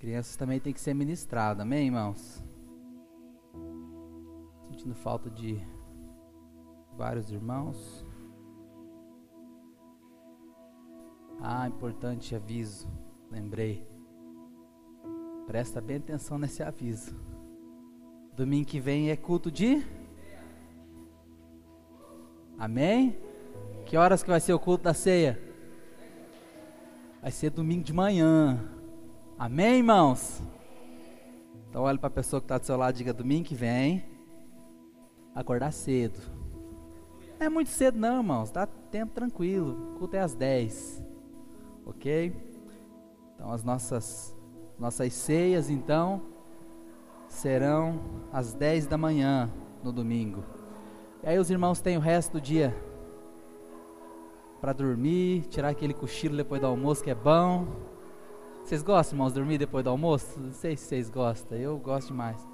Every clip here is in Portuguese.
Crianças também têm que ser ministradas, amém, irmãos? Sentindo falta de vários irmãos. Ah, importante aviso, lembrei. Presta bem atenção nesse aviso. Domingo que vem é culto de? Amém? Que horas que vai ser o culto da ceia? Vai ser domingo de manhã. Amém, irmãos? Então olhe para a pessoa que está do seu lado e diga domingo que vem. Acordar cedo. Não é muito cedo não, irmãos. Dá tempo tranquilo. O culto é às 10. Ok? Então as nossas nossas ceias então serão às 10 da manhã no domingo. E aí os irmãos têm o resto do dia para dormir, tirar aquele cochilo depois do almoço que é bom. Vocês gostam, irmãos, de dormir depois do almoço? Não sei se vocês gostam, eu gosto demais.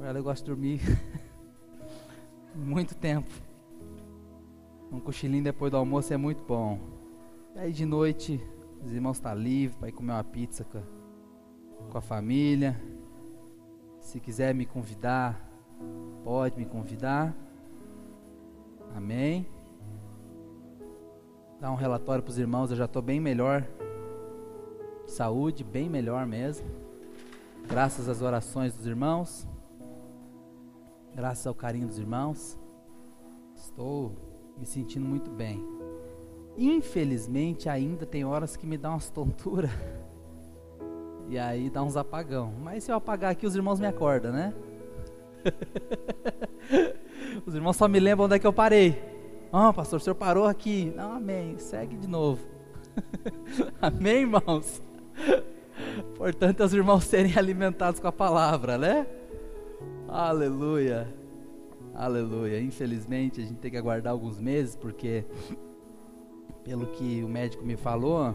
Eu gosto de dormir muito tempo. Um cochilinho depois do almoço é muito bom. E aí de noite, os irmãos estão tá livres para ir comer uma pizza com a, com a família. Se quiser me convidar, pode me convidar. Amém. Dá um relatório para os irmãos, eu já estou bem melhor saúde, bem melhor mesmo. Graças às orações dos irmãos, graças ao carinho dos irmãos, estou me sentindo muito bem. Infelizmente, ainda tem horas que me dá umas tonturas. E aí dá uns apagão. Mas se eu apagar aqui, os irmãos me acordam, né? os irmãos só me lembram onde é que eu parei. Ah, oh, pastor, o senhor parou aqui. Não, amém. Segue de novo. amém, irmãos? Portanto, os irmãos serem alimentados com a palavra, né? Aleluia. Aleluia. Infelizmente, a gente tem que aguardar alguns meses, porque, pelo que o médico me falou,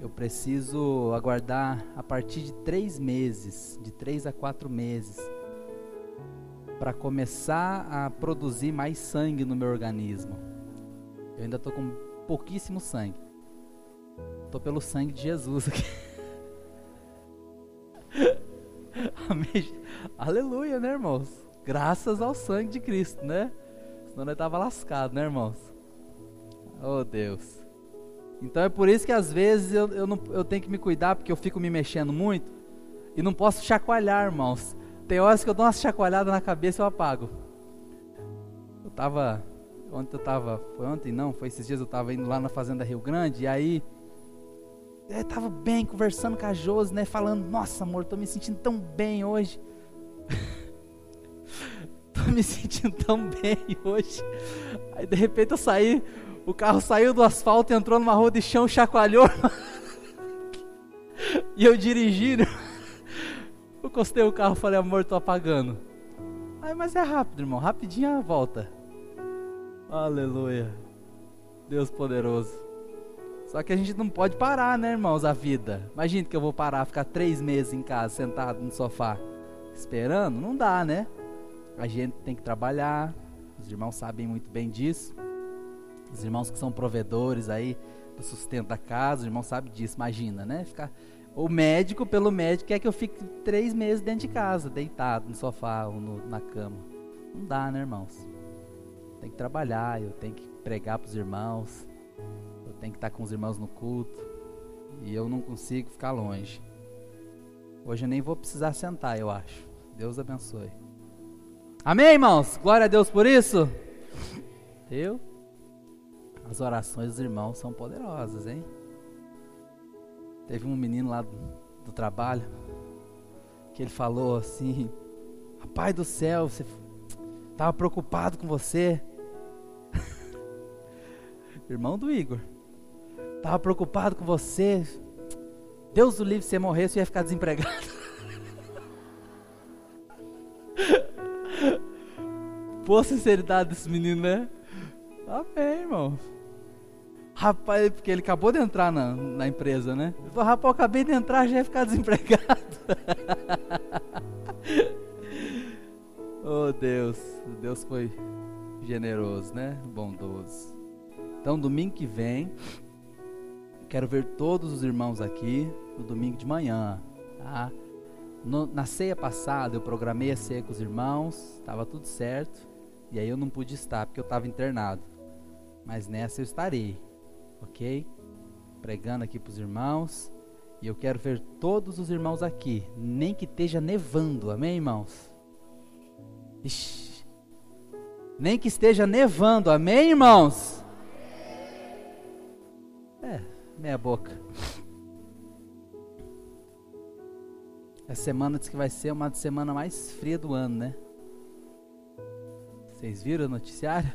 eu preciso aguardar a partir de três meses, de três a quatro meses, para começar a produzir mais sangue no meu organismo. Eu ainda estou com pouquíssimo sangue. Tô pelo sangue de Jesus aqui. Aleluia, né, irmãos? Graças ao sangue de Cristo, né? Senão nós tava lascado, né, irmãos? Oh, Deus. Então é por isso que às vezes eu, eu, não, eu tenho que me cuidar, porque eu fico me mexendo muito. E não posso chacoalhar, irmãos. Tem horas que eu dou uma chacoalhada na cabeça e eu apago. Eu tava. Ontem eu tava. Foi ontem? Não, foi esses dias eu tava indo lá na Fazenda Rio Grande. E aí eu estava bem conversando com a Josi, né? Falando, nossa amor, tô me sentindo tão bem hoje. tô me sentindo tão bem hoje. Aí de repente eu saí, o carro saiu do asfalto, entrou numa rua de chão, chacoalhou. e eu dirigindo. Eu costei o carro, falei, amor, tô apagando. Aí, mas é rápido, irmão, rapidinho a volta. Aleluia. Deus poderoso. Só que a gente não pode parar, né, irmãos, a vida. Imagina que eu vou parar, ficar três meses em casa, sentado no sofá, esperando. Não dá, né? A gente tem que trabalhar. Os irmãos sabem muito bem disso. Os irmãos que são provedores aí do sustento da casa, os irmãos sabem disso. Imagina, né? Ficar... O médico, pelo médico, quer que eu fique três meses dentro de casa, deitado no sofá ou no, na cama. Não dá, né, irmãos? Tem que trabalhar, eu tenho que pregar para os irmãos tem que estar com os irmãos no culto. E eu não consigo ficar longe. Hoje eu nem vou precisar sentar, eu acho. Deus abençoe. Amém, irmãos? Glória a Deus por isso. Eu? As orações dos irmãos são poderosas, hein? Teve um menino lá do, do trabalho que ele falou assim: Pai do céu, você estava preocupado com você. Irmão do Igor. Estava preocupado com você. Deus do livre, se você morrer, você ia ficar desempregado. Pô, sinceridade desse menino, né? Amém, irmão. Rapaz, porque ele acabou de entrar na, na empresa, né? Ele falou, rapaz, eu acabei de entrar, já ia ficar desempregado. oh, Deus. Deus foi generoso, né? Bondoso. Então, domingo que vem, quero ver todos os irmãos aqui no domingo de manhã, tá? No, na ceia passada eu programei a ceia com os irmãos, estava tudo certo, e aí eu não pude estar porque eu estava internado. Mas nessa eu estarei, ok? Pregando aqui para os irmãos. E eu quero ver todos os irmãos aqui, nem que esteja nevando, amém, irmãos? Ixi. Nem que esteja nevando, amém, irmãos? É, meia boca. Essa semana diz que vai ser uma semana mais fria do ano, né? Vocês viram o noticiário?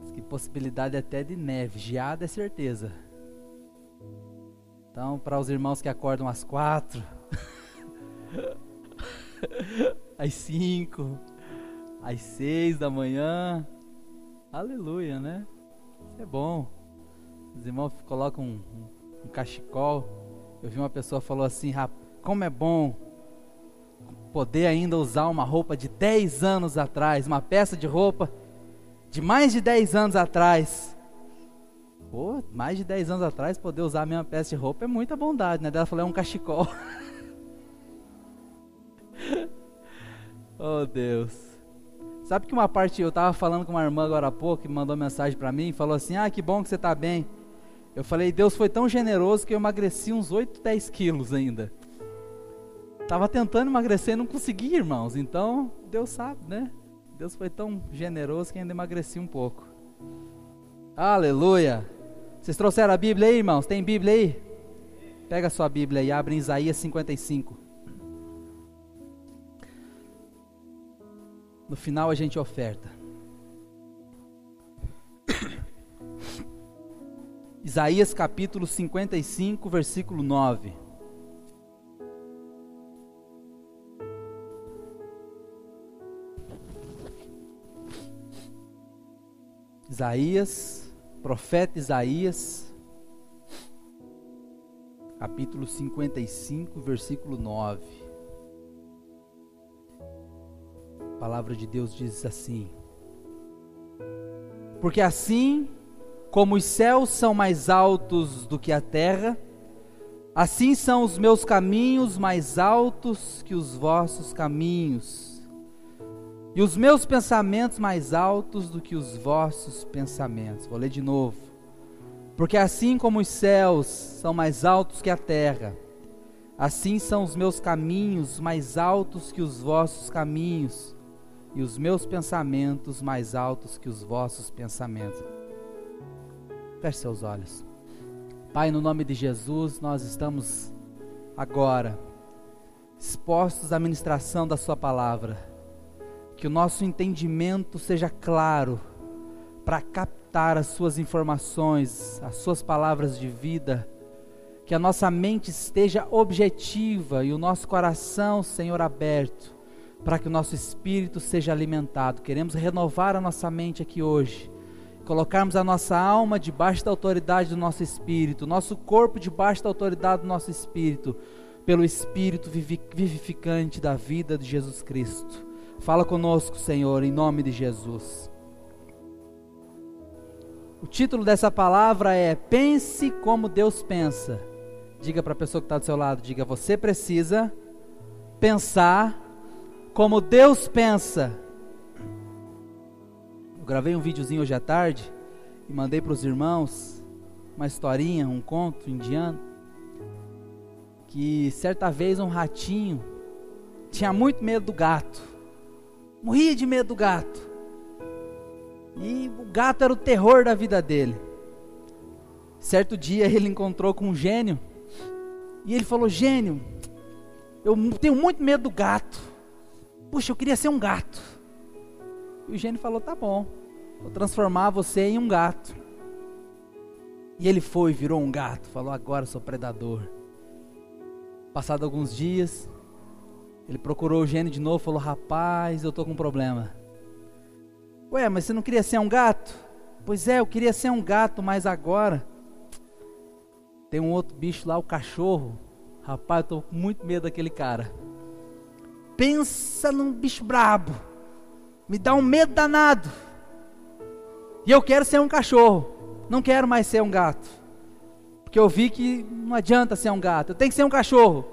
Diz que possibilidade até de neve, geada é certeza. Então, para os irmãos que acordam às quatro, às cinco, às seis da manhã, aleluia, né? Isso é bom. Os irmãos colocam um, um, cachecol. Eu vi uma pessoa falou assim, como é bom poder ainda usar uma roupa de 10 anos atrás, uma peça de roupa de mais de 10 anos atrás Pô, mais de 10 anos atrás, poder usar a mesma peça de roupa é muita bondade, né? Ela falou, é um cachecol. oh, Deus. Sabe que uma parte, eu estava falando com uma irmã agora há pouco, que mandou mensagem para mim, falou assim, ah, que bom que você está bem. Eu falei, Deus foi tão generoso que eu emagreci uns 8, 10 quilos ainda. Tava tentando emagrecer e não consegui, irmãos. Então, Deus sabe, né? Deus foi tão generoso que ainda emagreci um pouco. Aleluia. Vocês trouxeram a Bíblia aí, irmãos? Tem Bíblia aí? Pega a sua Bíblia e abre em Isaías 55. No final a gente oferta. Isaías capítulo 55, versículo 9. Isaías profeta Isaías, capítulo 55, versículo 9. A palavra de Deus diz assim: Porque assim como os céus são mais altos do que a terra, assim são os meus caminhos mais altos que os vossos caminhos e os meus pensamentos mais altos do que os vossos pensamentos. Vou ler de novo. Porque assim como os céus são mais altos que a terra, assim são os meus caminhos mais altos que os vossos caminhos, e os meus pensamentos mais altos que os vossos pensamentos. Feche seus olhos. Pai, no nome de Jesus, nós estamos agora expostos à ministração da Sua palavra que o nosso entendimento seja claro para captar as suas informações, as suas palavras de vida, que a nossa mente esteja objetiva e o nosso coração, Senhor, aberto, para que o nosso espírito seja alimentado. Queremos renovar a nossa mente aqui hoje, colocarmos a nossa alma debaixo da autoridade do nosso espírito, nosso corpo debaixo da autoridade do nosso espírito, pelo espírito vivificante da vida de Jesus Cristo. Fala conosco, Senhor, em nome de Jesus. O título dessa palavra é Pense como Deus pensa. Diga para a pessoa que está do seu lado: diga, você precisa pensar como Deus pensa. Gravei um videozinho hoje à tarde e mandei para os irmãos uma historinha, um conto indiano. Que certa vez um ratinho tinha muito medo do gato morria de medo do gato. E o gato era o terror da vida dele. Certo dia ele encontrou com um gênio e ele falou: Gênio, eu tenho muito medo do gato. Puxa, eu queria ser um gato. E o gênio falou: Tá bom, vou transformar você em um gato. E ele foi, virou um gato. Falou: Agora sou predador. Passado alguns dias, ele procurou o gênio de novo, falou: Rapaz, eu tô com um problema. Ué, mas você não queria ser um gato? Pois é, eu queria ser um gato, mas agora tem um outro bicho lá, o cachorro. Rapaz, eu tô com muito medo daquele cara. Pensa num bicho brabo. Me dá um medo danado. E eu quero ser um cachorro. Não quero mais ser um gato. porque eu vi que não adianta ser um gato, eu tenho que ser um cachorro.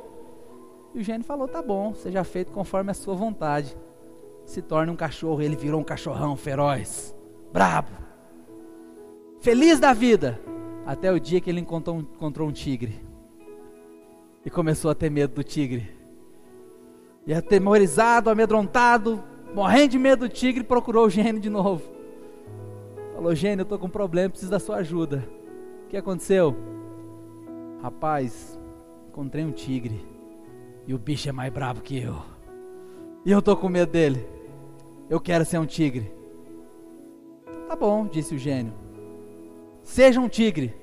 E o gênio falou: tá bom, seja feito conforme a sua vontade. Se torne um cachorro, ele virou um cachorrão feroz, brabo, feliz da vida, até o dia que ele encontrou encontrou um tigre e começou a ter medo do tigre. E atemorizado, amedrontado, morrendo de medo do tigre, procurou o gênio de novo. Falou: Gênio, eu estou com um problema, preciso da sua ajuda. O que aconteceu? Rapaz, encontrei um tigre. E o bicho é mais bravo que eu. E eu estou com medo dele. Eu quero ser um tigre. Tá bom, disse o gênio. Seja um tigre.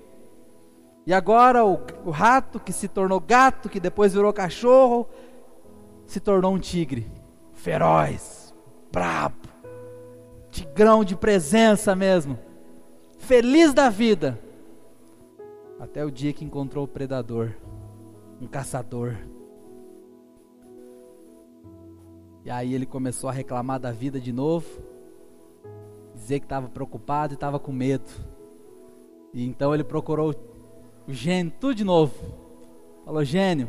E agora o, o rato que se tornou gato, que depois virou cachorro, se tornou um tigre. Feroz, brabo, tigrão de presença mesmo. Feliz da vida. Até o dia que encontrou o predador, um caçador. E aí ele começou a reclamar da vida de novo, dizer que estava preocupado e estava com medo. E então ele procurou o gênio, tudo de novo. Falou, gênio,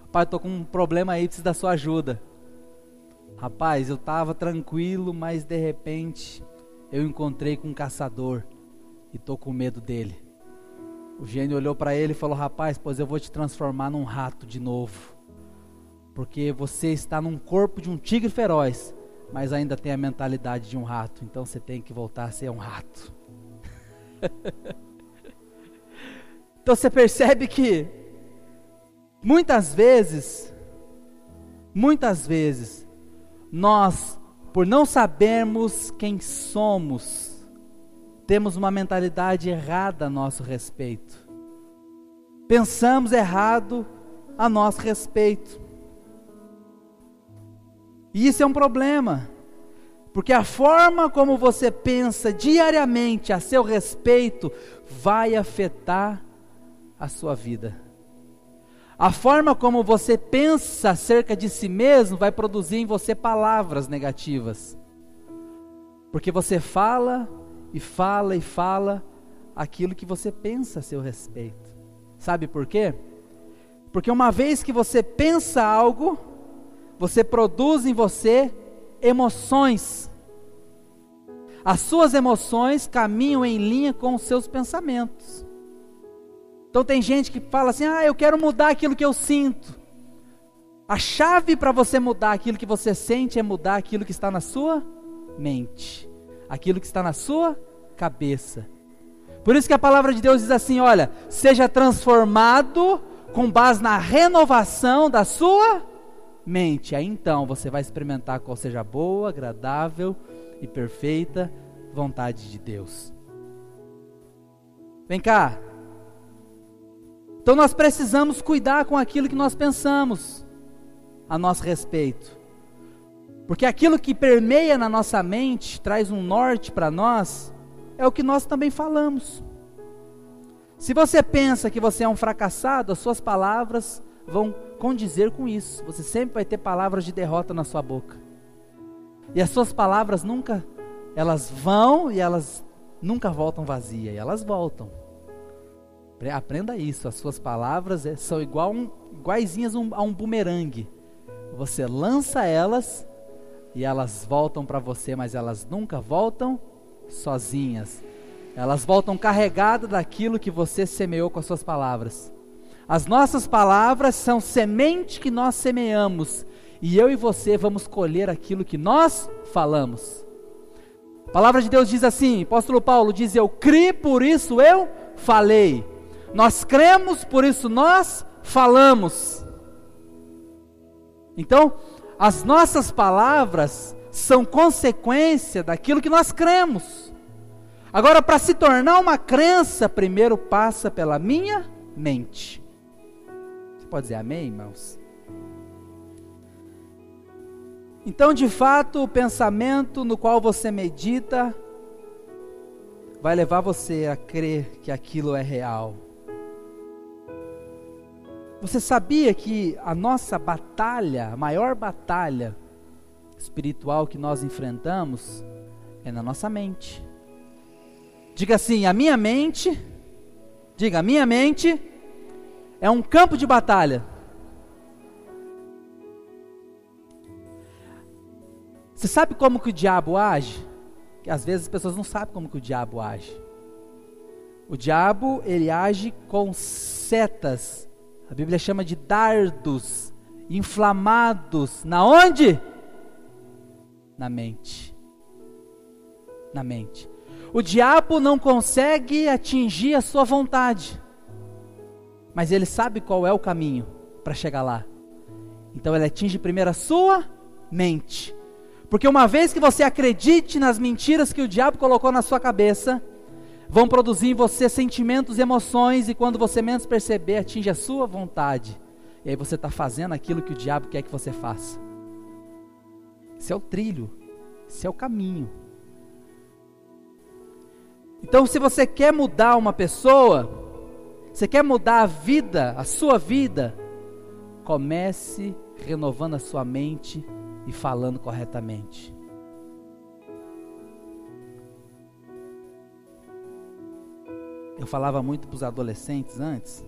rapaz, tô com um problema aí, preciso da sua ajuda. Rapaz, eu estava tranquilo, mas de repente eu encontrei com um caçador e tô com medo dele. O gênio olhou para ele e falou: Rapaz, pois eu vou te transformar num rato de novo. Porque você está num corpo de um tigre feroz, mas ainda tem a mentalidade de um rato. Então você tem que voltar a ser um rato. Então você percebe que muitas vezes, muitas vezes, nós, por não sabermos quem somos, temos uma mentalidade errada a nosso respeito. Pensamos errado a nosso respeito. E isso é um problema. Porque a forma como você pensa diariamente a seu respeito vai afetar a sua vida. A forma como você pensa acerca de si mesmo vai produzir em você palavras negativas. Porque você fala e fala e fala aquilo que você pensa a seu respeito. Sabe por quê? Porque uma vez que você pensa algo, você produz em você emoções. As suas emoções caminham em linha com os seus pensamentos. Então tem gente que fala assim: "Ah, eu quero mudar aquilo que eu sinto". A chave para você mudar aquilo que você sente é mudar aquilo que está na sua mente, aquilo que está na sua cabeça. Por isso que a palavra de Deus diz assim: olha, seja transformado com base na renovação da sua mente. Aí então você vai experimentar qual seja a boa, agradável e perfeita vontade de Deus. Vem cá, então nós precisamos cuidar com aquilo que nós pensamos a nosso respeito. Porque aquilo que permeia na nossa mente, traz um norte para nós, é o que nós também falamos. Se você pensa que você é um fracassado, as suas palavras vão condizer com isso. Você sempre vai ter palavras de derrota na sua boca. E as suas palavras nunca, elas vão e elas nunca voltam vazias, elas voltam. Aprenda isso, as suas palavras é, são igual um, iguaizinhas a um bumerangue. Você lança elas e elas voltam para você, mas elas nunca voltam sozinhas. Elas voltam carregadas daquilo que você semeou com as suas palavras. As nossas palavras são semente que nós semeamos, e eu e você vamos colher aquilo que nós falamos. A palavra de Deus diz assim, apóstolo Paulo diz: Eu criei, por isso eu falei. Nós cremos, por isso nós falamos. Então, as nossas palavras são consequência daquilo que nós cremos. Agora, para se tornar uma crença, primeiro passa pela minha mente. Você pode dizer amém, irmãos? Então, de fato, o pensamento no qual você medita vai levar você a crer que aquilo é real. Você sabia que a nossa batalha, a maior batalha espiritual que nós enfrentamos é na nossa mente? Diga assim: a minha mente Diga, minha mente é um campo de batalha. Você sabe como que o diabo age? Que às vezes as pessoas não sabem como que o diabo age. O diabo, ele age com setas. A Bíblia chama de dardos inflamados. Na onde? Na mente. Na mente. O diabo não consegue atingir a sua vontade. Mas ele sabe qual é o caminho para chegar lá. Então ele atinge primeiro a sua mente. Porque uma vez que você acredite nas mentiras que o diabo colocou na sua cabeça, vão produzir em você sentimentos, emoções, e quando você menos perceber, atinge a sua vontade. E aí você está fazendo aquilo que o diabo quer que você faça. Esse é o trilho, esse é o caminho. Então, se você quer mudar uma pessoa, você quer mudar a vida, a sua vida, comece renovando a sua mente e falando corretamente. Eu falava muito para os adolescentes antes,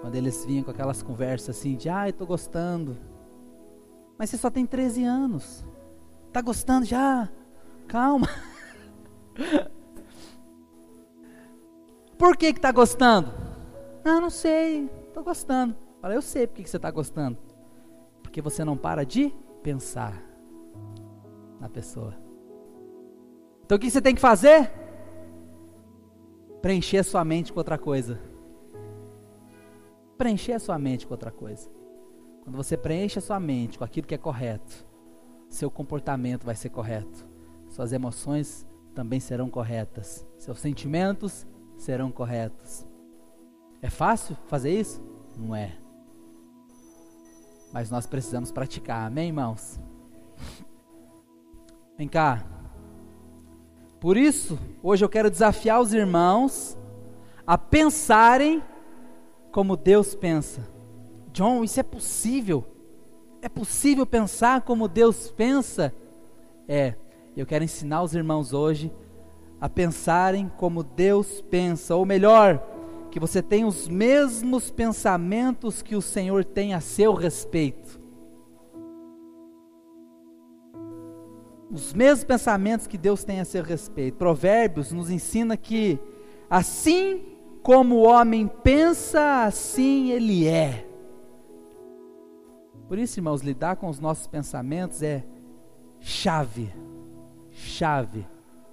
quando eles vinham com aquelas conversas assim de, ah, estou gostando. Mas você só tem 13 anos. Tá gostando já? Calma. Por que que tá gostando? Ah, não sei. Tô gostando. Fala, eu sei porque que você está gostando. Porque você não para de pensar na pessoa. Então o que você tem que fazer? Preencher a sua mente com outra coisa preencher a sua mente com outra coisa. Quando você preenche a sua mente com aquilo que é correto, seu comportamento vai ser correto. Suas emoções também serão corretas. Seus sentimentos serão corretos. É fácil fazer isso? Não é. Mas nós precisamos praticar, amém, irmãos? Vem cá. Por isso, hoje eu quero desafiar os irmãos a pensarem como Deus pensa. John, isso é possível? É possível pensar como Deus pensa? É. Eu quero ensinar os irmãos hoje a pensarem como Deus pensa, ou melhor, que você tenha os mesmos pensamentos que o Senhor tem a seu respeito. Os mesmos pensamentos que Deus tem a seu respeito. Provérbios nos ensina que assim como o homem pensa, assim ele é. Por isso, irmãos, lidar com os nossos pensamentos é chave, chave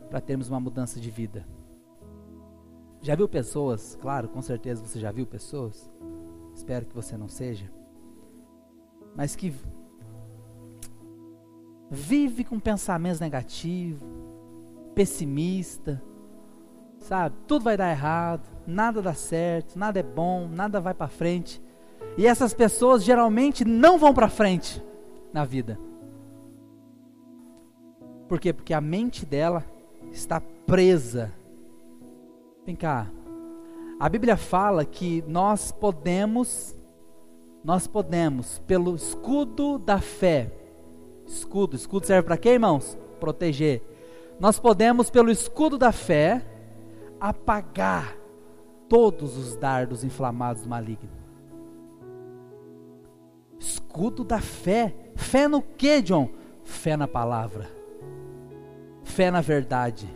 para termos uma mudança de vida. Já viu pessoas, claro, com certeza você já viu pessoas, espero que você não seja, mas que vive com pensamentos negativos, pessimista, sabe? Tudo vai dar errado, nada dá certo, nada é bom, nada vai para frente. E essas pessoas geralmente não vão para frente na vida. Por quê? Porque a mente dela está presa. Vem cá. A Bíblia fala que nós podemos nós podemos pelo escudo da fé. Escudo, escudo serve para quê, irmãos? Proteger. Nós podemos pelo escudo da fé apagar todos os dardos inflamados do maligno. Escudo da fé. Fé no que, John? Fé na palavra. Fé na verdade.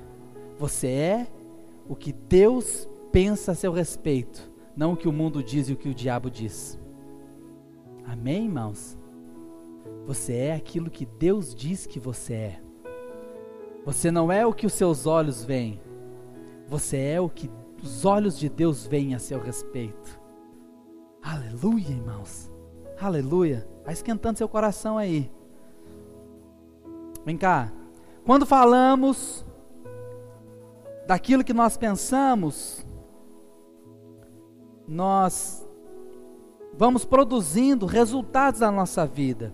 Você é o que Deus pensa a seu respeito, não o que o mundo diz e o que o diabo diz. Amém, irmãos? Você é aquilo que Deus diz que você é. Você não é o que os seus olhos veem, você é o que os olhos de Deus veem a seu respeito. Aleluia, irmãos. Aleluia. Vai esquentando seu coração aí. Vem cá. Quando falamos daquilo que nós pensamos, nós vamos produzindo resultados na nossa vida.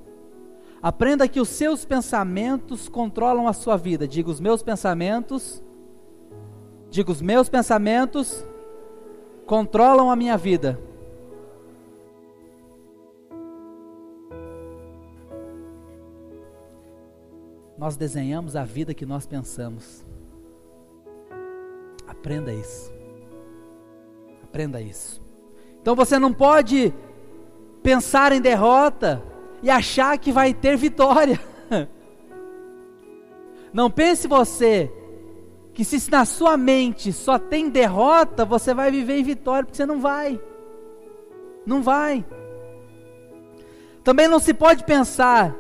Aprenda que os seus pensamentos controlam a sua vida. Diga: os meus pensamentos Diga: os meus pensamentos controlam a minha vida. Nós desenhamos a vida que nós pensamos. Aprenda isso. Aprenda isso. Então você não pode pensar em derrota e achar que vai ter vitória. Não pense você que se na sua mente só tem derrota, você vai viver em vitória, porque você não vai. Não vai. Também não se pode pensar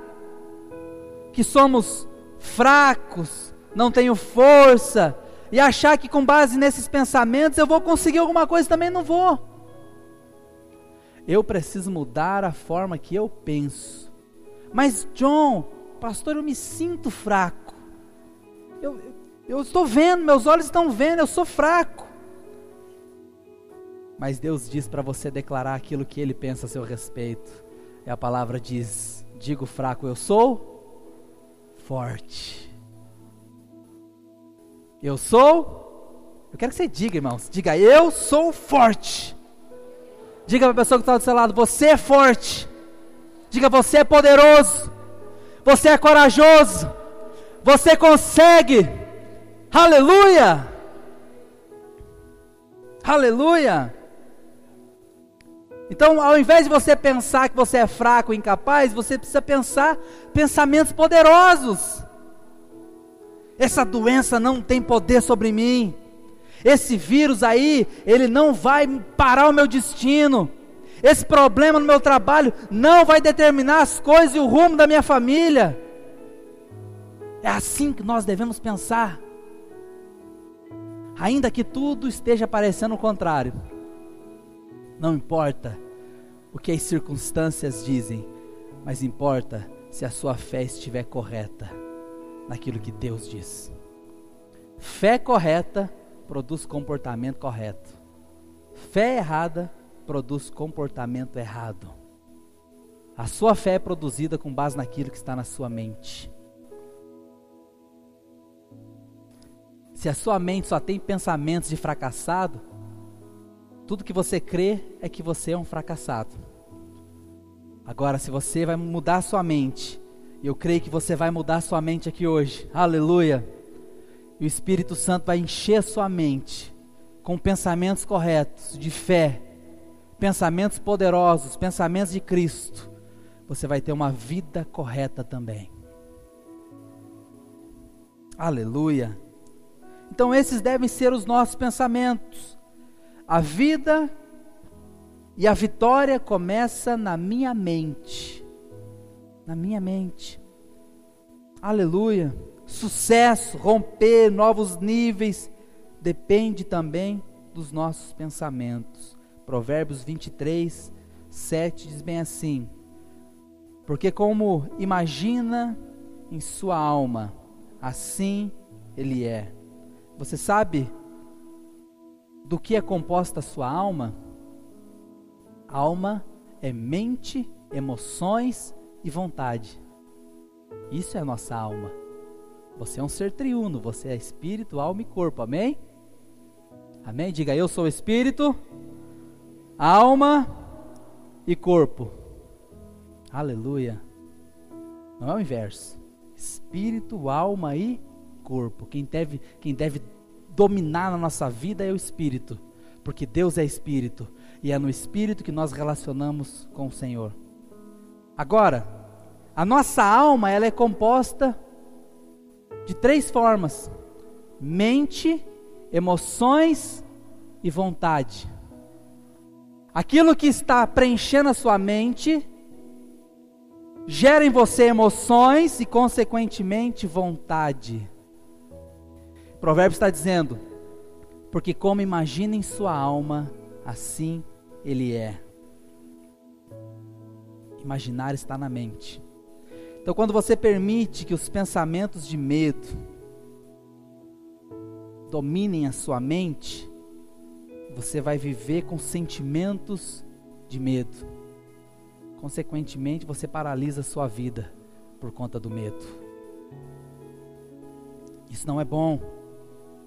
que somos fracos, não tenho força, e achar que com base nesses pensamentos eu vou conseguir alguma coisa, também não vou. Eu preciso mudar a forma que eu penso. Mas, John, pastor, eu me sinto fraco. Eu, eu estou vendo, meus olhos estão vendo, eu sou fraco. Mas Deus diz para você declarar aquilo que Ele pensa a seu respeito. E a palavra diz: digo fraco, eu sou forte. Eu sou. Eu quero que você diga, irmãos. Diga, eu sou forte. Diga para a pessoa que está do seu lado: você é forte. Diga, você é poderoso. Você é corajoso. Você consegue. Aleluia! Aleluia! Então, ao invés de você pensar que você é fraco, incapaz, você precisa pensar pensamentos poderosos. Essa doença não tem poder sobre mim. Esse vírus aí, ele não vai parar o meu destino. Esse problema no meu trabalho não vai determinar as coisas e o rumo da minha família. É assim que nós devemos pensar ainda que tudo esteja parecendo o contrário. Não importa o que as circunstâncias dizem, mas importa se a sua fé estiver correta naquilo que Deus diz. Fé correta produz comportamento correto. Fé errada produz comportamento errado. A sua fé é produzida com base naquilo que está na sua mente. Se a sua mente só tem pensamentos de fracassado, tudo que você crê é que você é um fracassado. Agora, se você vai mudar a sua mente, eu creio que você vai mudar a sua mente aqui hoje, aleluia. E o Espírito Santo vai encher a sua mente com pensamentos corretos, de fé, pensamentos poderosos, pensamentos de Cristo. Você vai ter uma vida correta também. Aleluia. Então, esses devem ser os nossos pensamentos. A vida e a vitória começa na minha mente. Na minha mente. Aleluia. Sucesso, romper novos níveis, depende também dos nossos pensamentos. Provérbios 23, 7 diz bem assim: Porque como imagina em sua alma, assim ele é. Você sabe do que é composta a sua alma? Alma é mente, emoções e vontade. Isso é a nossa alma. Você é um ser triuno, você é espírito, alma e corpo. Amém? Amém? Diga eu sou espírito, alma e corpo. Aleluia. Não é o inverso. Espírito, alma e corpo. Quem deve, quem deve dominar na nossa vida é o espírito, porque Deus é espírito e é no espírito que nós relacionamos com o Senhor. Agora, a nossa alma ela é composta de três formas: mente, emoções e vontade. Aquilo que está preenchendo a sua mente gera em você emoções e, consequentemente, vontade. Provérbio está dizendo: porque como imagina em sua alma, assim ele é. Imaginar está na mente. Então, quando você permite que os pensamentos de medo dominem a sua mente, você vai viver com sentimentos de medo. Consequentemente, você paralisa a sua vida por conta do medo. Isso não é bom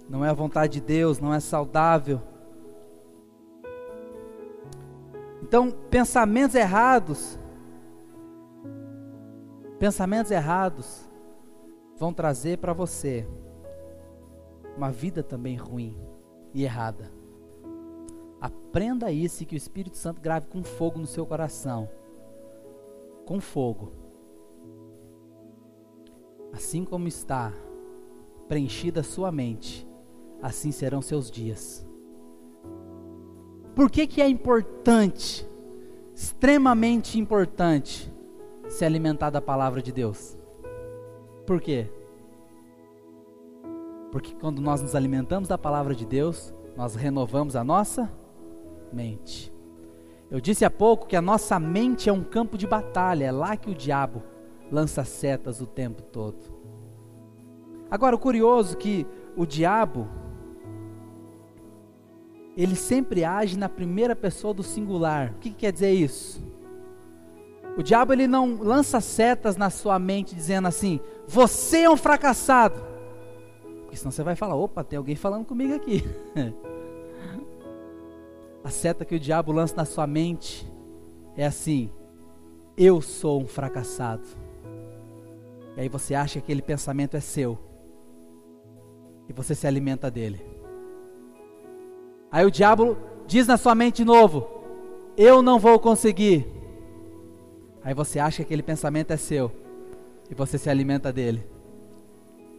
não é a vontade de Deus, não é saudável. Então, pensamentos errados, pensamentos errados vão trazer para você uma vida também ruim e errada. Aprenda isso e que o Espírito Santo grave com fogo no seu coração. Com fogo. Assim como está preenchida sua mente, assim serão seus dias. Por que, que é importante, extremamente importante, se alimentar da palavra de Deus? Por quê? Porque quando nós nos alimentamos da palavra de Deus, nós renovamos a nossa mente. Eu disse há pouco que a nossa mente é um campo de batalha, é lá que o diabo lança setas o tempo todo. Agora, o curioso é que o diabo ele sempre age na primeira pessoa do singular. O que, que quer dizer isso? O diabo ele não lança setas na sua mente dizendo assim: "Você é um fracassado". Porque senão você vai falar: "Opa, tem alguém falando comigo aqui". A seta que o diabo lança na sua mente é assim: "Eu sou um fracassado". E aí você acha que aquele pensamento é seu. E você se alimenta dele. Aí o diabo diz na sua mente de novo: Eu não vou conseguir. Aí você acha que aquele pensamento é seu. E você se alimenta dele.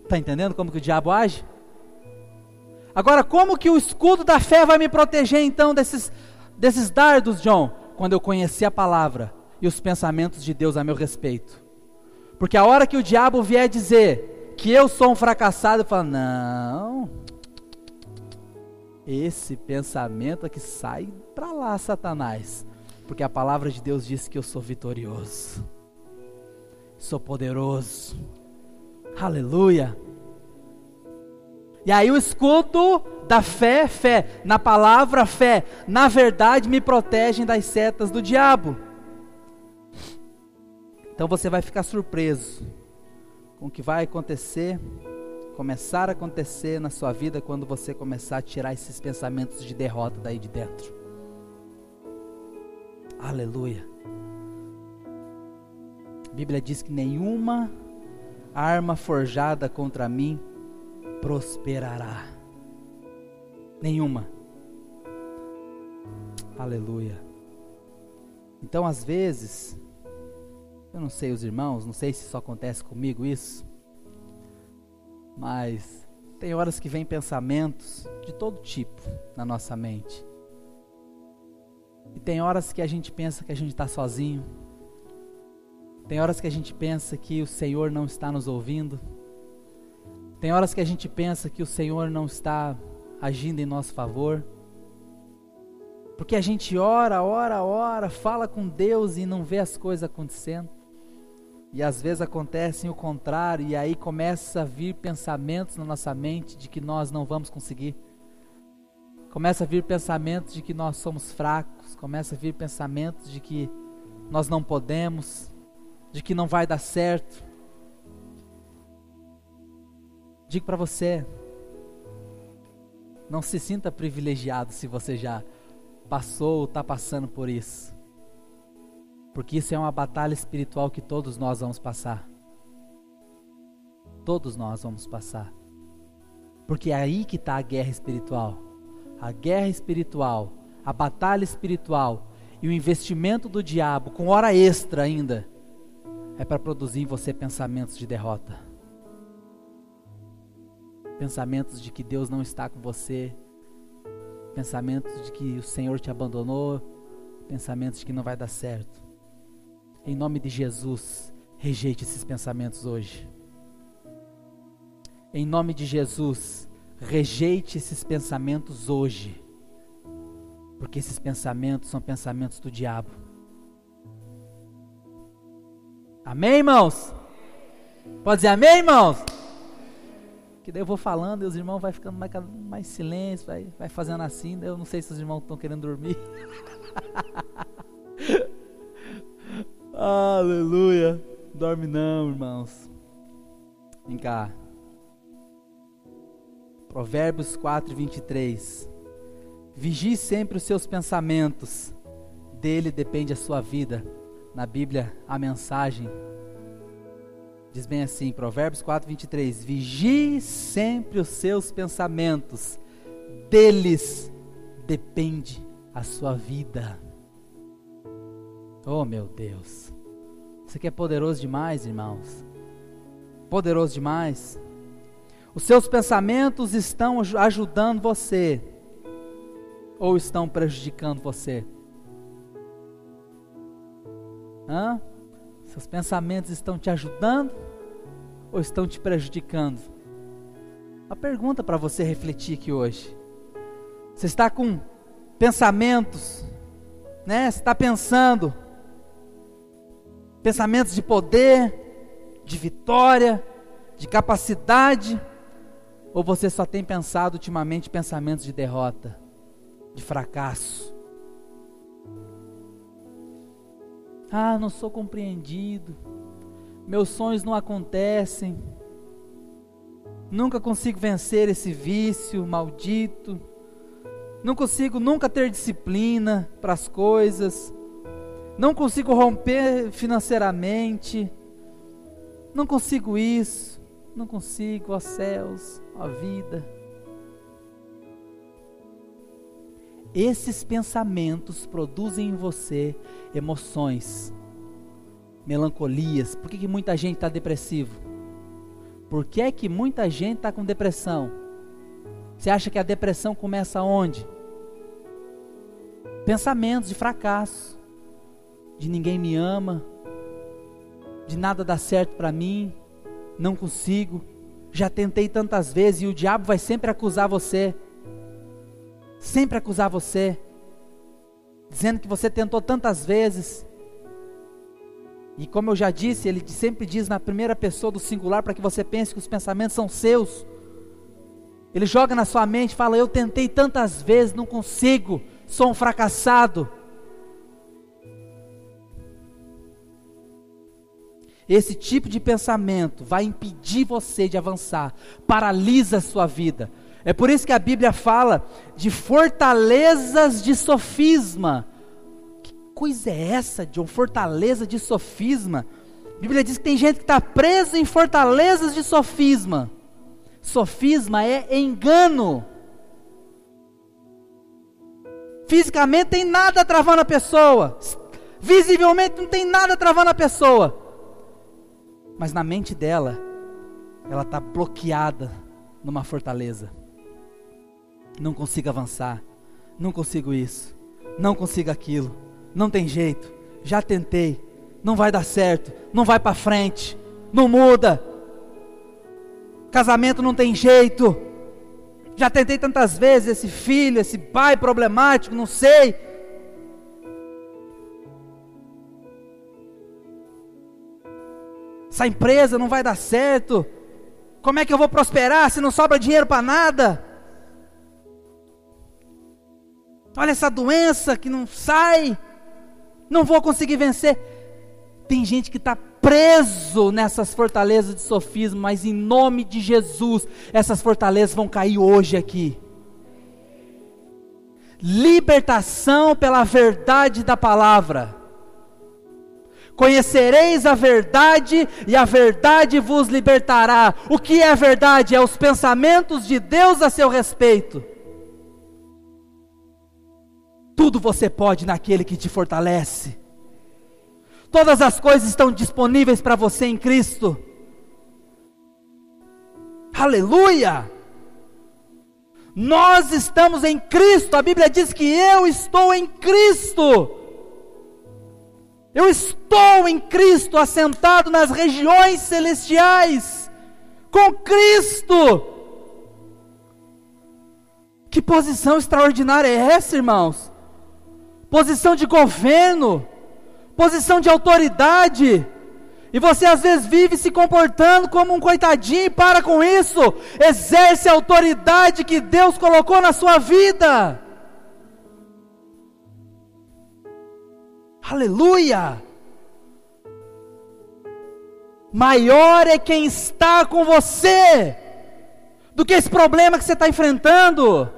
Está entendendo como que o diabo age? Agora, como que o escudo da fé vai me proteger então desses, desses dardos, John? Quando eu conhecer a palavra e os pensamentos de Deus a meu respeito. Porque a hora que o diabo vier dizer que eu sou um fracassado, eu falo, não, esse pensamento aqui sai para lá, Satanás. Porque a palavra de Deus diz que eu sou vitorioso. Sou poderoso. Aleluia. E aí o escudo da fé, fé, na palavra fé, na verdade me protegem das setas do diabo. Então você vai ficar surpreso com o que vai acontecer começar a acontecer na sua vida quando você começar a tirar esses pensamentos de derrota daí de dentro. Aleluia. A Bíblia diz que nenhuma arma forjada contra mim prosperará. Nenhuma. Aleluia. Então, às vezes, eu não sei os irmãos, não sei se só acontece comigo isso. Mas tem horas que vem pensamentos de todo tipo na nossa mente. E tem horas que a gente pensa que a gente está sozinho. Tem horas que a gente pensa que o Senhor não está nos ouvindo. Tem horas que a gente pensa que o Senhor não está agindo em nosso favor. Porque a gente ora, ora, ora, fala com Deus e não vê as coisas acontecendo. E às vezes acontece o contrário, e aí começa a vir pensamentos na nossa mente de que nós não vamos conseguir. Começa a vir pensamentos de que nós somos fracos, começa a vir pensamentos de que nós não podemos, de que não vai dar certo. Digo para você, não se sinta privilegiado se você já passou ou está passando por isso. Porque isso é uma batalha espiritual que todos nós vamos passar. Todos nós vamos passar. Porque é aí que está a guerra espiritual. A guerra espiritual, a batalha espiritual e o investimento do diabo, com hora extra ainda, é para produzir em você pensamentos de derrota. Pensamentos de que Deus não está com você. Pensamentos de que o Senhor te abandonou. Pensamentos de que não vai dar certo. Em nome de Jesus, rejeite esses pensamentos hoje. Em nome de Jesus, rejeite esses pensamentos hoje. Porque esses pensamentos são pensamentos do diabo. Amém, irmãos? Pode dizer amém, irmãos? Que daí eu vou falando e os irmãos vão ficando mais, mais silêncio, vai, vai fazendo assim. Eu não sei se os irmãos estão querendo dormir. Aleluia. Dorme não, irmãos. Vem cá. Provérbios 4, 23. Vigie sempre os seus pensamentos, dele depende a sua vida. Na Bíblia, a mensagem diz bem assim: Provérbios 4, 23. Vigie sempre os seus pensamentos, deles depende a sua vida. Oh meu Deus. Isso aqui é poderoso demais, irmãos. Poderoso demais. Os seus pensamentos estão ajudando você ou estão prejudicando você? Hã? Seus pensamentos estão te ajudando ou estão te prejudicando? Uma pergunta para você refletir aqui hoje. Você está com pensamentos, né? Você está pensando pensamentos de poder, de vitória, de capacidade, ou você só tem pensado ultimamente pensamentos de derrota, de fracasso? Ah, não sou compreendido. Meus sonhos não acontecem. Nunca consigo vencer esse vício maldito. Não consigo nunca ter disciplina para as coisas. Não consigo romper financeiramente. Não consigo isso. Não consigo, ó céus, ó vida. Esses pensamentos produzem em você emoções, melancolias. Por que, que muita gente está depressivo? Por que é que muita gente está com depressão? Você acha que a depressão começa onde? Pensamentos de fracasso, de ninguém me ama, de nada dá certo para mim, não consigo, já tentei tantas vezes e o diabo vai sempre acusar você sempre acusar você, dizendo que você tentou tantas vezes. E como eu já disse, ele sempre diz na primeira pessoa do singular para que você pense que os pensamentos são seus. Ele joga na sua mente, fala: Eu tentei tantas vezes, não consigo, sou um fracassado. Esse tipo de pensamento vai impedir você de avançar, paralisa a sua vida. É por isso que a Bíblia fala de fortalezas de sofisma. Que coisa é essa, uma fortaleza de sofisma? A Bíblia diz que tem gente que está presa em fortalezas de sofisma. Sofisma é engano. Fisicamente tem nada travando a pessoa. Visivelmente não tem nada travando a pessoa. Mas na mente dela, ela está bloqueada numa fortaleza. Não consigo avançar, não consigo isso, não consigo aquilo, não tem jeito, já tentei, não vai dar certo, não vai para frente, não muda, casamento não tem jeito, já tentei tantas vezes esse filho, esse pai problemático, não sei. Essa empresa não vai dar certo. Como é que eu vou prosperar se não sobra dinheiro para nada? Olha essa doença que não sai, não vou conseguir vencer. Tem gente que está preso nessas fortalezas de sofismo, mas em nome de Jesus, essas fortalezas vão cair hoje aqui. Libertação pela verdade da palavra. Conhecereis a verdade e a verdade vos libertará. O que é verdade? É os pensamentos de Deus a seu respeito. Tudo você pode naquele que te fortalece. Todas as coisas estão disponíveis para você em Cristo. Aleluia! Nós estamos em Cristo. A Bíblia diz que eu estou em Cristo. Eu estou em Cristo, assentado nas regiões celestiais, com Cristo. Que posição extraordinária é essa, irmãos? posição de governo, posição de autoridade. E você às vezes vive se comportando como um coitadinho para com isso. Exerce a autoridade que Deus colocou na sua vida. Aleluia! Maior é quem está com você do que esse problema que você está enfrentando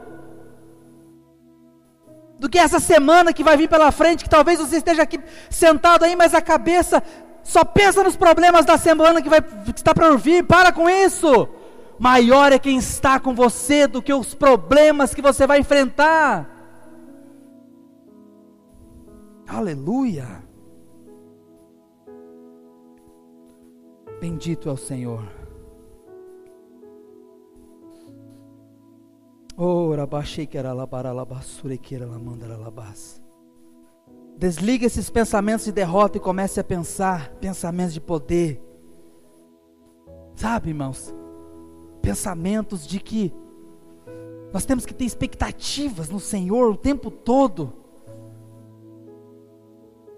do que essa semana que vai vir pela frente, que talvez você esteja aqui sentado aí, mas a cabeça só pensa nos problemas da semana que, vai, que está para vir, para com isso. Maior é quem está com você do que os problemas que você vai enfrentar. Aleluia. Bendito é o Senhor. Ora, baixei que era que era. Desliga esses pensamentos de derrota e comece a pensar pensamentos de poder. Sabe, irmãos? Pensamentos de que nós temos que ter expectativas no Senhor o tempo todo.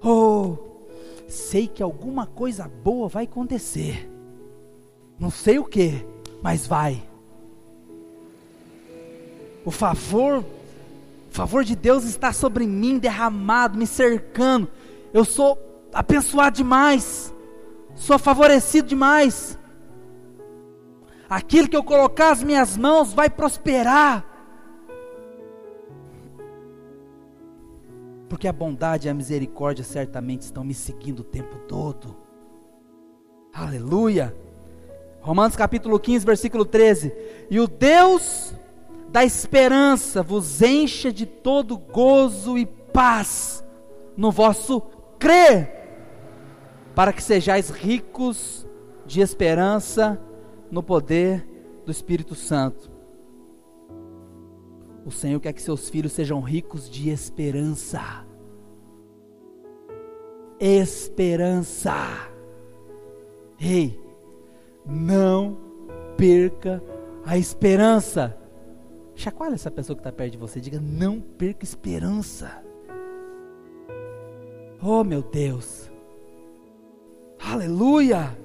Oh, sei que alguma coisa boa vai acontecer. Não sei o que, mas vai. O favor, o favor de Deus está sobre mim, derramado, me cercando. Eu sou abençoado demais. Sou favorecido demais. Aquilo que eu colocar as minhas mãos vai prosperar. Porque a bondade e a misericórdia certamente estão me seguindo o tempo todo. Aleluia. Romanos capítulo 15, versículo 13. E o Deus da esperança vos encha de todo gozo e paz no vosso crer, para que sejais ricos de esperança no poder do Espírito Santo. O Senhor quer que seus filhos sejam ricos de esperança. Esperança. Ei, não perca a esperança. Chacoalha essa pessoa que está perto de você. Diga: não perca esperança. Oh, meu Deus. Aleluia.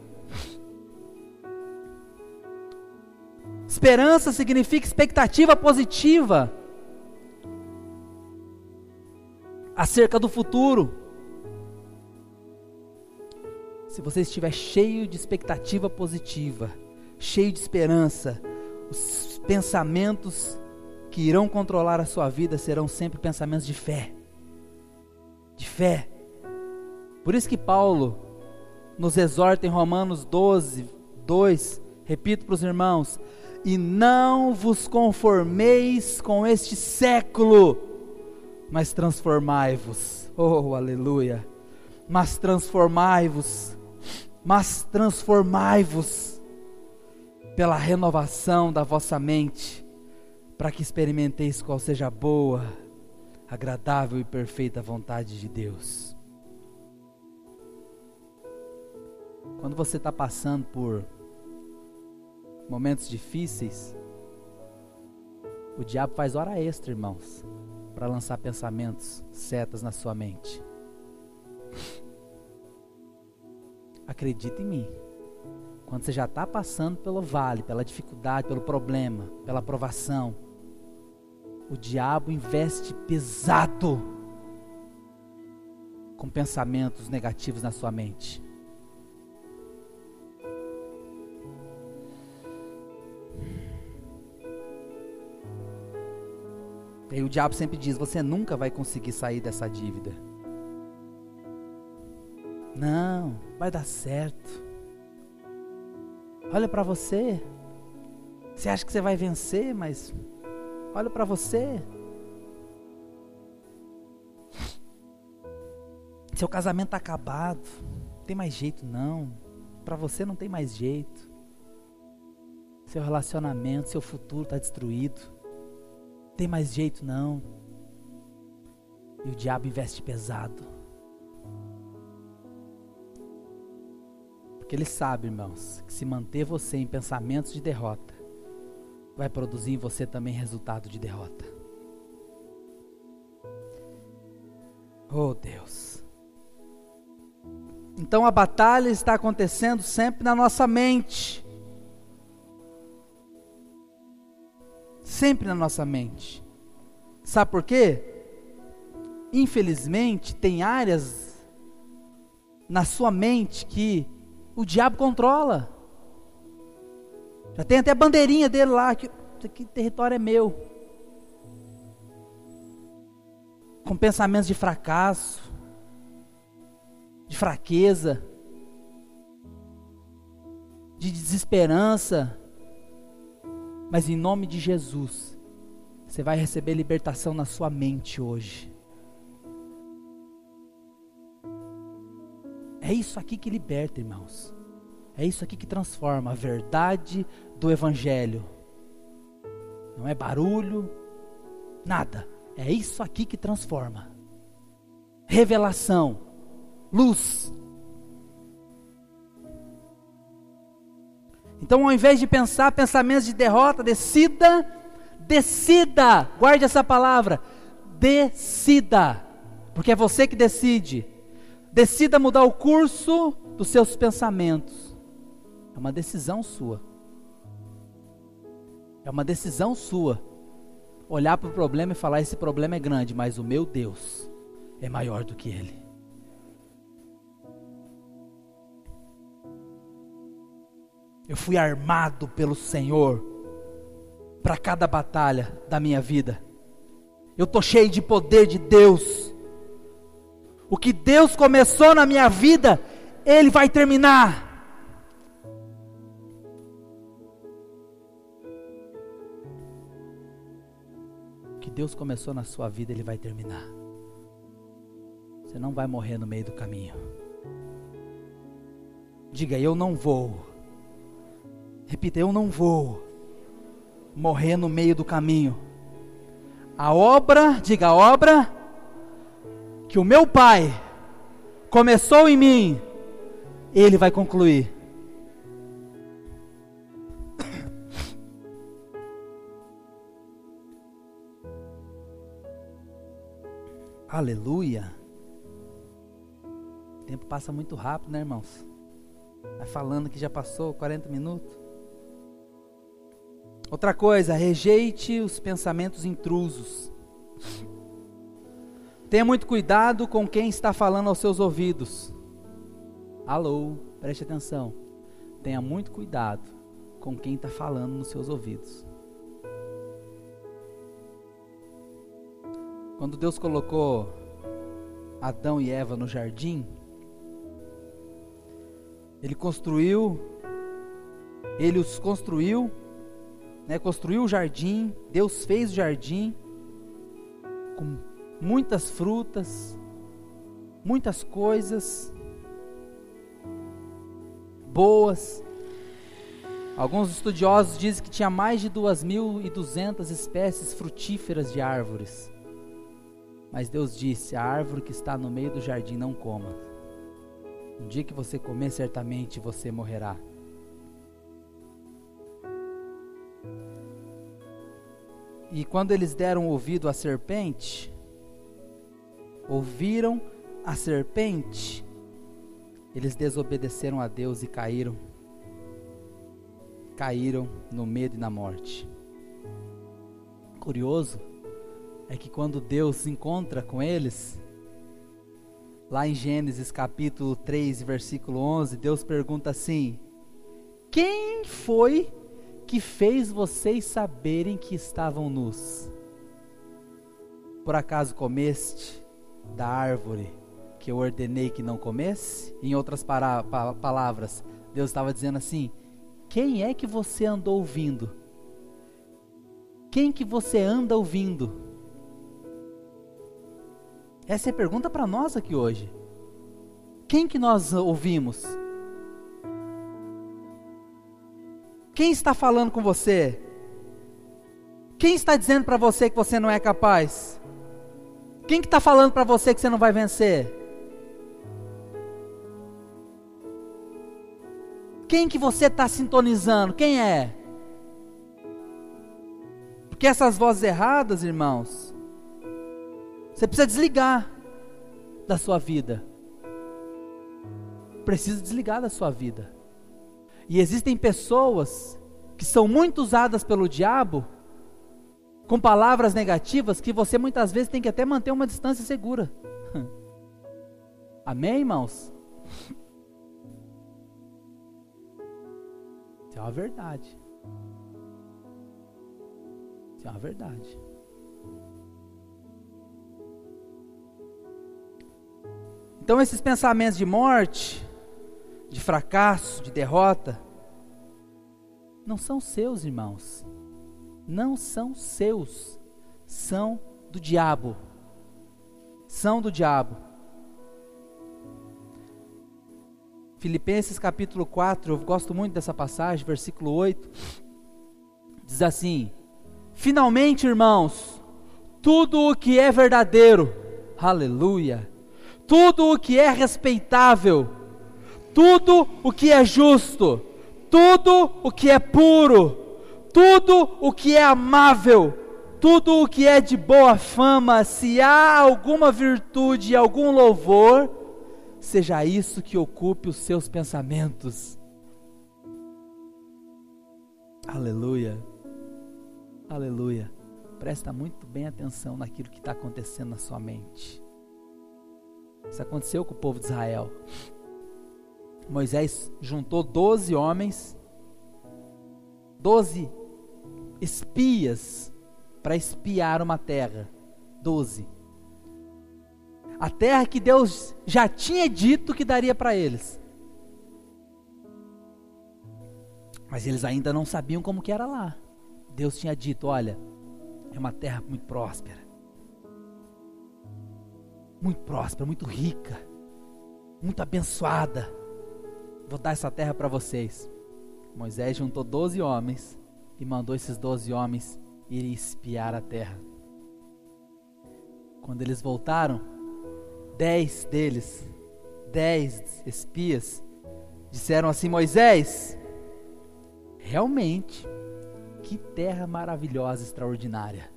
Esperança significa expectativa positiva acerca do futuro. Se você estiver cheio de expectativa positiva, cheio de esperança, os pensamentos que irão controlar a sua vida serão sempre pensamentos de fé. De fé. Por isso que Paulo nos exorta em Romanos 12, 2, repito para os irmãos: e não vos conformeis com este século, mas transformai-vos. Oh, aleluia! Mas transformai-vos, mas transformai-vos pela renovação da vossa mente, para que experimenteis qual seja a boa, agradável e perfeita vontade de Deus. Quando você está passando por momentos difíceis, o diabo faz hora extra, irmãos, para lançar pensamentos, setas na sua mente. Acredita em mim. Quando você já está passando pelo vale, pela dificuldade, pelo problema, pela provação, o diabo investe pesado com pensamentos negativos na sua mente. E aí o diabo sempre diz: você nunca vai conseguir sair dessa dívida. Não, vai dar certo. Olha para você. Você acha que você vai vencer, mas olha para você. Seu casamento está acabado. Não tem mais jeito não. Para você não tem mais jeito. Seu relacionamento, seu futuro está destruído tem mais jeito não. E o diabo investe pesado. Porque ele sabe, irmãos, que se manter você em pensamentos de derrota, vai produzir em você também resultado de derrota. Oh Deus. Então a batalha está acontecendo sempre na nossa mente. Sempre na nossa mente. Sabe por quê? Infelizmente, tem áreas na sua mente que o diabo controla. Já tem até bandeirinha dele lá, que aqui território é meu. Com pensamentos de fracasso, de fraqueza, de desesperança, mas em nome de Jesus, você vai receber libertação na sua mente hoje. É isso aqui que liberta, irmãos. É isso aqui que transforma a verdade do Evangelho. Não é barulho, nada. É isso aqui que transforma. Revelação, luz. Então, ao invés de pensar pensamentos de derrota, decida, decida, guarde essa palavra, decida, porque é você que decide. Decida mudar o curso dos seus pensamentos. É uma decisão sua. É uma decisão sua. Olhar para o problema e falar: esse problema é grande, mas o meu Deus é maior do que ele. Eu fui armado pelo Senhor para cada batalha da minha vida. Eu tô cheio de poder de Deus. O que Deus começou na minha vida, Ele vai terminar. O que Deus começou na sua vida, Ele vai terminar. Você não vai morrer no meio do caminho. Diga, eu não vou Repita, eu não vou morrer no meio do caminho. A obra, diga a obra, que o meu Pai começou em mim, Ele vai concluir. Aleluia. O tempo passa muito rápido, né, irmãos? Vai falando que já passou 40 minutos. Outra coisa, rejeite os pensamentos intrusos. Tenha muito cuidado com quem está falando aos seus ouvidos. Alô, preste atenção. Tenha muito cuidado com quem está falando nos seus ouvidos. Quando Deus colocou Adão e Eva no jardim, Ele construiu, Ele os construiu né, construiu o jardim, Deus fez o jardim com muitas frutas, muitas coisas boas. Alguns estudiosos dizem que tinha mais de 2.200 espécies frutíferas de árvores. Mas Deus disse: a árvore que está no meio do jardim não coma. Um dia que você comer, certamente você morrerá. E quando eles deram ouvido à serpente, ouviram a serpente, eles desobedeceram a Deus e caíram. Caíram no medo e na morte. Curioso é que quando Deus se encontra com eles, lá em Gênesis capítulo 3, versículo 11, Deus pergunta assim: Quem foi que fez vocês saberem que estavam nus? Por acaso comeste da árvore que eu ordenei que não comesse? Em outras para, pa, palavras, Deus estava dizendo assim: quem é que você andou ouvindo? Quem que você anda ouvindo? Essa é a pergunta para nós aqui hoje. Quem que nós ouvimos? Quem está falando com você? Quem está dizendo para você que você não é capaz? Quem que está falando para você que você não vai vencer? Quem que você está sintonizando? Quem é? Porque essas vozes erradas, irmãos, você precisa desligar da sua vida. Precisa desligar da sua vida. E existem pessoas que são muito usadas pelo diabo com palavras negativas que você muitas vezes tem que até manter uma distância segura. Amém, irmãos? Isso é uma verdade. Isso é uma verdade. Então, esses pensamentos de morte, de fracasso, de derrota, não são seus, irmãos. Não são seus. São do diabo. São do diabo. Filipenses capítulo 4, eu gosto muito dessa passagem, versículo 8. Diz assim: Finalmente, irmãos, tudo o que é verdadeiro, aleluia, tudo o que é respeitável, tudo o que é justo, tudo o que é puro, tudo o que é amável, tudo o que é de boa fama, se há alguma virtude e algum louvor, seja isso que ocupe os seus pensamentos. Aleluia, aleluia. Presta muito bem atenção naquilo que está acontecendo na sua mente. Isso aconteceu com o povo de Israel. Moisés juntou doze homens, doze espias para espiar uma terra. Doze a terra que Deus já tinha dito que daria para eles. Mas eles ainda não sabiam como que era lá. Deus tinha dito, olha, é uma terra muito próspera. Muito próspera, muito rica, muito abençoada. Vou dar essa terra para vocês. Moisés juntou 12 homens e mandou esses 12 homens irem espiar a terra. Quando eles voltaram, dez deles, dez espias, disseram assim: Moisés, realmente, que terra maravilhosa, extraordinária.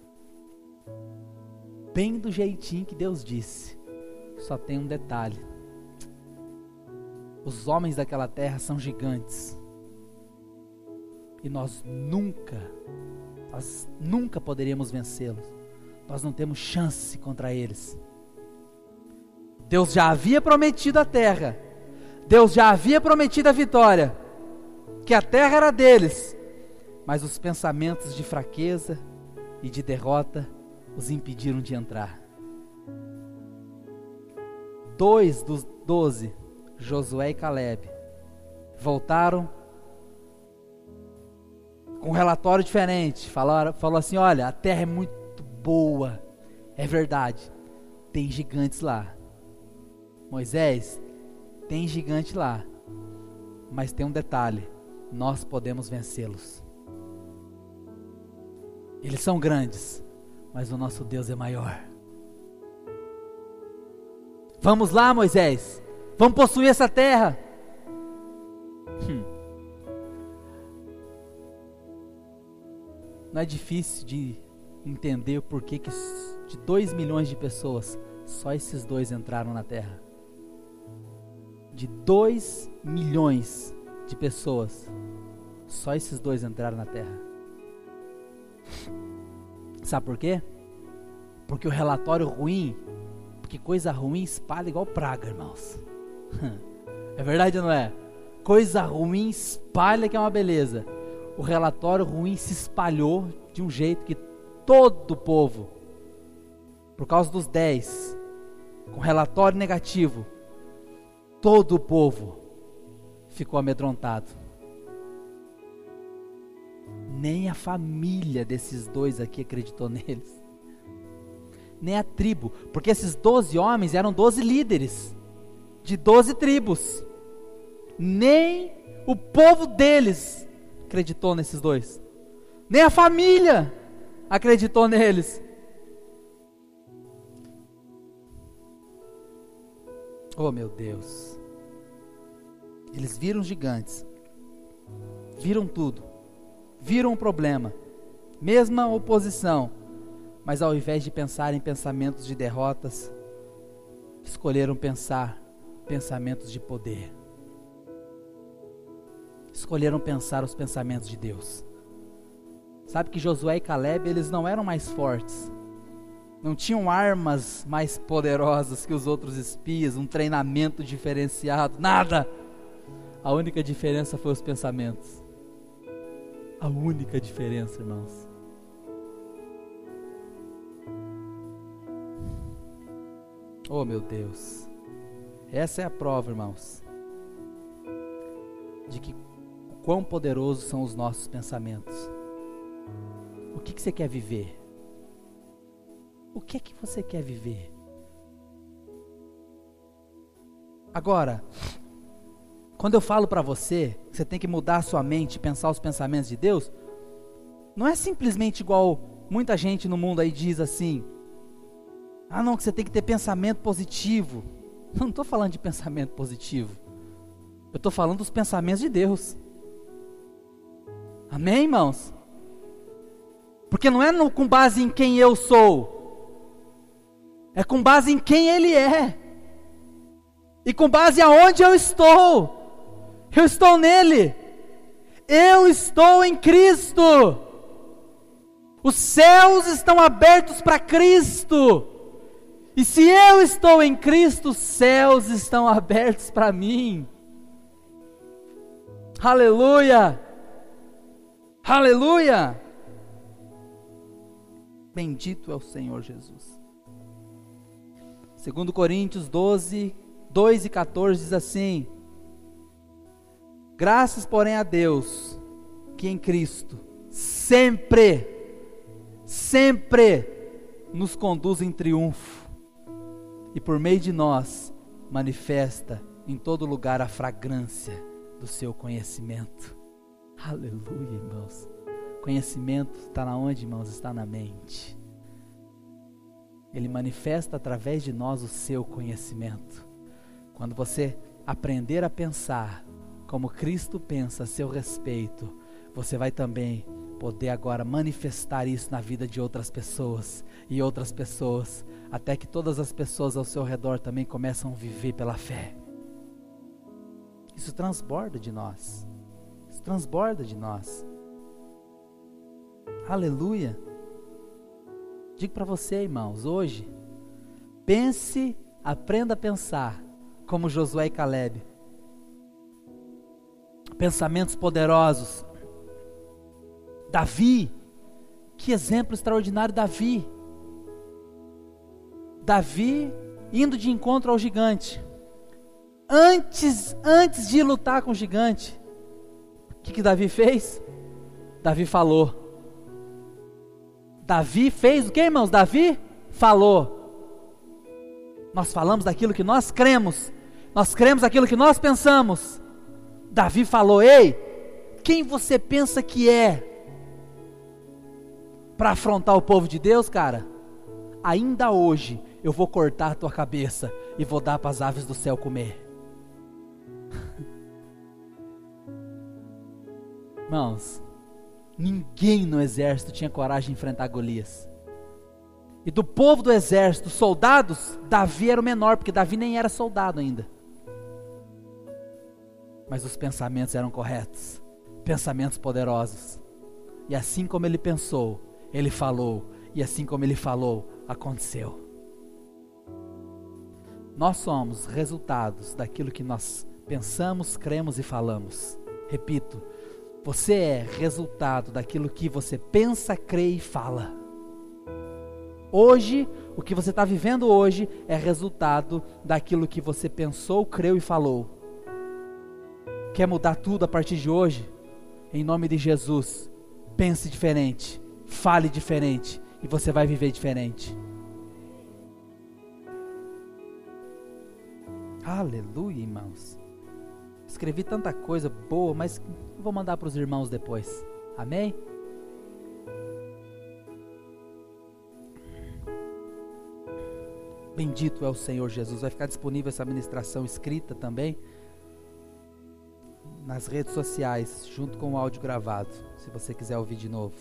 Bem do jeitinho que Deus disse. Só tem um detalhe: os homens daquela terra são gigantes. E nós nunca, nós nunca poderíamos vencê-los. Nós não temos chance contra eles. Deus já havia prometido a terra. Deus já havia prometido a vitória. Que a terra era deles. Mas os pensamentos de fraqueza e de derrota os impediram de entrar. Dois dos doze, Josué e Caleb, voltaram com um relatório diferente. Falaram, falou assim: olha, a terra é muito boa. É verdade. Tem gigantes lá. Moisés, tem gigante lá, mas tem um detalhe: nós podemos vencê-los. Eles são grandes, mas o nosso Deus é maior. Vamos lá, Moisés, vamos possuir essa terra. Hum. Não é difícil de entender o porquê que de 2 milhões de pessoas, só esses dois entraram na terra de 2 milhões de pessoas, só esses dois entraram na Terra. Sabe por quê? Porque o relatório ruim, porque coisa ruim espalha igual praga, irmãos. É verdade ou não é? Coisa ruim espalha que é uma beleza. O relatório ruim se espalhou de um jeito que todo o povo, por causa dos 10, com relatório negativo, todo o povo ficou amedrontado. Nem a família desses dois aqui acreditou neles. Nem a tribo, porque esses doze homens eram doze líderes de doze tribos. Nem o povo deles acreditou nesses dois. Nem a família acreditou neles. Oh meu Deus. Eles viram gigantes, viram tudo, viram o problema, mesma oposição, mas ao invés de pensar em pensamentos de derrotas, escolheram pensar pensamentos de poder. Escolheram pensar os pensamentos de Deus. Sabe que Josué e Caleb, eles não eram mais fortes. Não tinham armas mais poderosas que os outros espias, um treinamento diferenciado, nada. A única diferença foi os pensamentos. A única diferença, irmãos. Oh, meu Deus. Essa é a prova, irmãos, de que quão poderosos são os nossos pensamentos. O que, que você quer viver? O que é que você quer viver? Agora, Quando eu falo para você, que você tem que mudar a sua mente, pensar os pensamentos de Deus, não é simplesmente igual muita gente no mundo aí diz assim: "Ah, não, que você tem que ter pensamento positivo". Eu não estou falando de pensamento positivo. Eu estou falando dos pensamentos de Deus. Amém, irmãos? Porque não é no, com base em quem eu sou, é com base em quem Ele é, e com base aonde eu estou. Eu estou nele, eu estou em Cristo. Os céus estão abertos para Cristo. E se eu estou em Cristo, os céus estão abertos para mim. Aleluia! Aleluia! Bendito é o Senhor Jesus. Segundo Coríntios 12, 2 e 14 diz assim: Graças, porém, a Deus, que em Cristo sempre, sempre nos conduz em triunfo e por meio de nós manifesta em todo lugar a fragrância do seu conhecimento. Aleluia, irmãos. Conhecimento está na onde, irmãos? Está na mente. Ele manifesta através de nós o seu conhecimento. Quando você aprender a pensar como Cristo pensa a seu respeito, você vai também poder agora manifestar isso na vida de outras pessoas e outras pessoas, até que todas as pessoas ao seu redor também começam a viver pela fé. Isso transborda de nós. Isso transborda de nós. Aleluia. Digo para você, irmãos, hoje, pense, aprenda a pensar como Josué e Caleb. Pensamentos poderosos. Davi, que exemplo extraordinário Davi. Davi indo de encontro ao gigante antes, antes de lutar com o gigante, o que, que Davi fez? Davi falou. Davi fez o que, irmãos? Davi falou. Nós falamos daquilo que nós cremos, nós cremos aquilo que nós pensamos. Davi falou: Ei, quem você pensa que é para afrontar o povo de Deus, cara? Ainda hoje eu vou cortar a tua cabeça e vou dar para as aves do céu comer. Irmãos, ninguém no exército tinha coragem de enfrentar Golias. E do povo do exército, soldados, Davi era o menor, porque Davi nem era soldado ainda. Mas os pensamentos eram corretos, pensamentos poderosos. E assim como ele pensou, ele falou, e assim como ele falou, aconteceu. Nós somos resultados daquilo que nós pensamos, cremos e falamos. Repito, você é resultado daquilo que você pensa, crê e fala. Hoje, o que você está vivendo hoje é resultado daquilo que você pensou, creu e falou. Quer mudar tudo a partir de hoje? Em nome de Jesus, pense diferente, fale diferente e você vai viver diferente. Aleluia, irmãos. Escrevi tanta coisa boa, mas vou mandar para os irmãos depois. Amém? Bendito é o Senhor Jesus. Vai ficar disponível essa ministração escrita também nas redes sociais, junto com o áudio gravado, se você quiser ouvir de novo.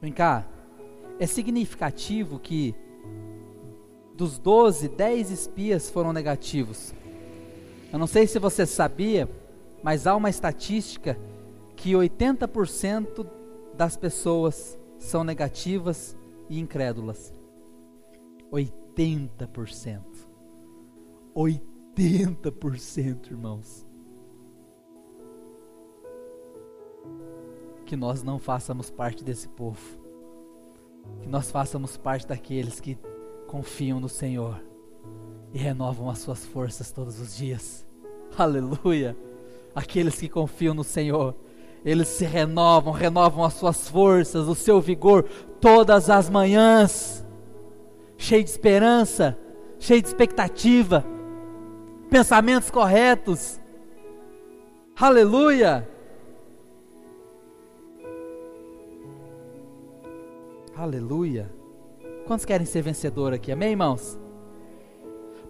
Vem cá. É significativo que dos 12, 10 espias foram negativos. Eu não sei se você sabia, mas há uma estatística que 80% das pessoas são negativas e incrédulas. 80%. 80%, irmãos. Que nós não façamos parte desse povo. Que nós façamos parte daqueles que confiam no Senhor e renovam as suas forças todos os dias. Aleluia! Aqueles que confiam no Senhor, eles se renovam, renovam as suas forças, o seu vigor todas as manhãs, cheio de esperança, cheio de expectativa. pensamentos corretos. Aleluia! Aleluia! Quantos querem ser vencedor aqui? Amém, irmãos?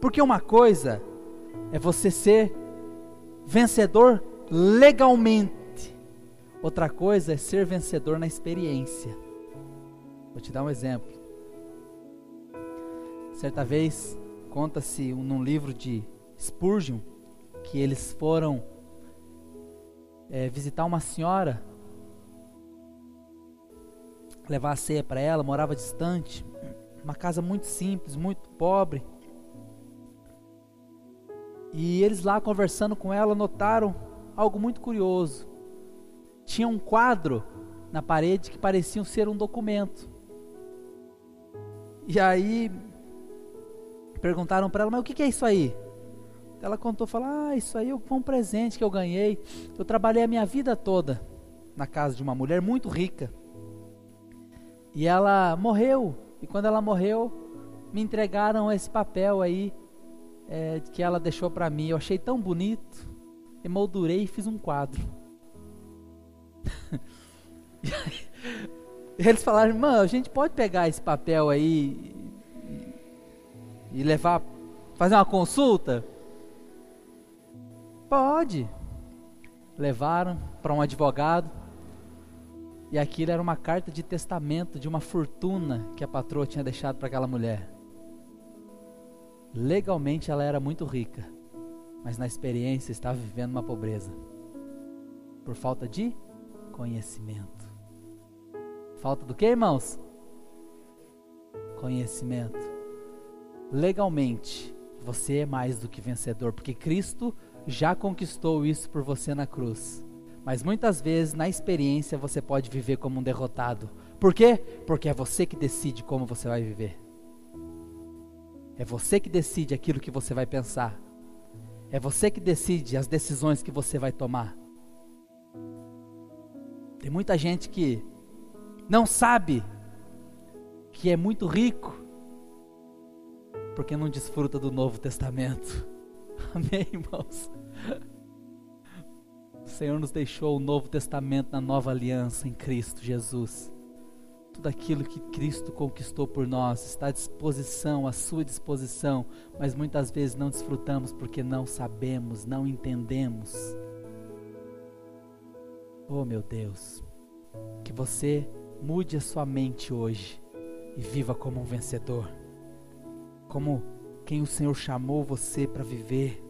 Porque uma coisa é você ser vencedor legalmente, outra coisa é ser vencedor na experiência. Vou te dar um exemplo. Certa vez, conta-se num livro de Spurgeon que eles foram é, visitar uma senhora, levar a ceia para ela, morava distante, uma casa muito simples, muito pobre. E eles lá conversando com ela notaram algo muito curioso. Tinha um quadro na parede que parecia ser um documento. E aí perguntaram para ela, mas o que, é isso aí? Ela contou, falou, ah, isso aí foi um presente que eu ganhei. Eu trabalhei a minha vida toda na casa de uma mulher muito rica. E ela morreu. E quando ela morreu, me entregaram esse papel aí é, que ela deixou para mim. Eu achei tão bonito, emoldurei e fiz um quadro. e eles falaram, irmã, a gente pode pegar esse papel aí e levar, fazer uma consulta? Pode. Levaram para um advogado. E aquilo era uma carta de testamento de uma fortuna que a patroa tinha deixado para aquela mulher. Legalmente ela era muito rica, mas na experiência estava vivendo uma pobreza. Por falta de conhecimento. Falta do que, irmãos? Conhecimento legalmente, você é mais do que vencedor, porque Cristo já conquistou isso por você na cruz. Mas muitas vezes, na experiência, você pode viver como um derrotado. Por quê? Porque é você que decide como você vai viver. É você que decide aquilo que você vai pensar. É você que decide as decisões que você vai tomar. Tem muita gente que não sabe que é muito rico porque não desfruta do Novo Testamento. Amém, irmãos? Senhor nos deixou o Novo Testamento na nova aliança em Cristo Jesus. Tudo aquilo que Cristo conquistou por nós está à disposição, à sua disposição, mas muitas vezes não desfrutamos porque não sabemos, não entendemos. Oh, meu Deus, que você mude a sua mente hoje e viva como um vencedor como quem o Senhor chamou você para viver.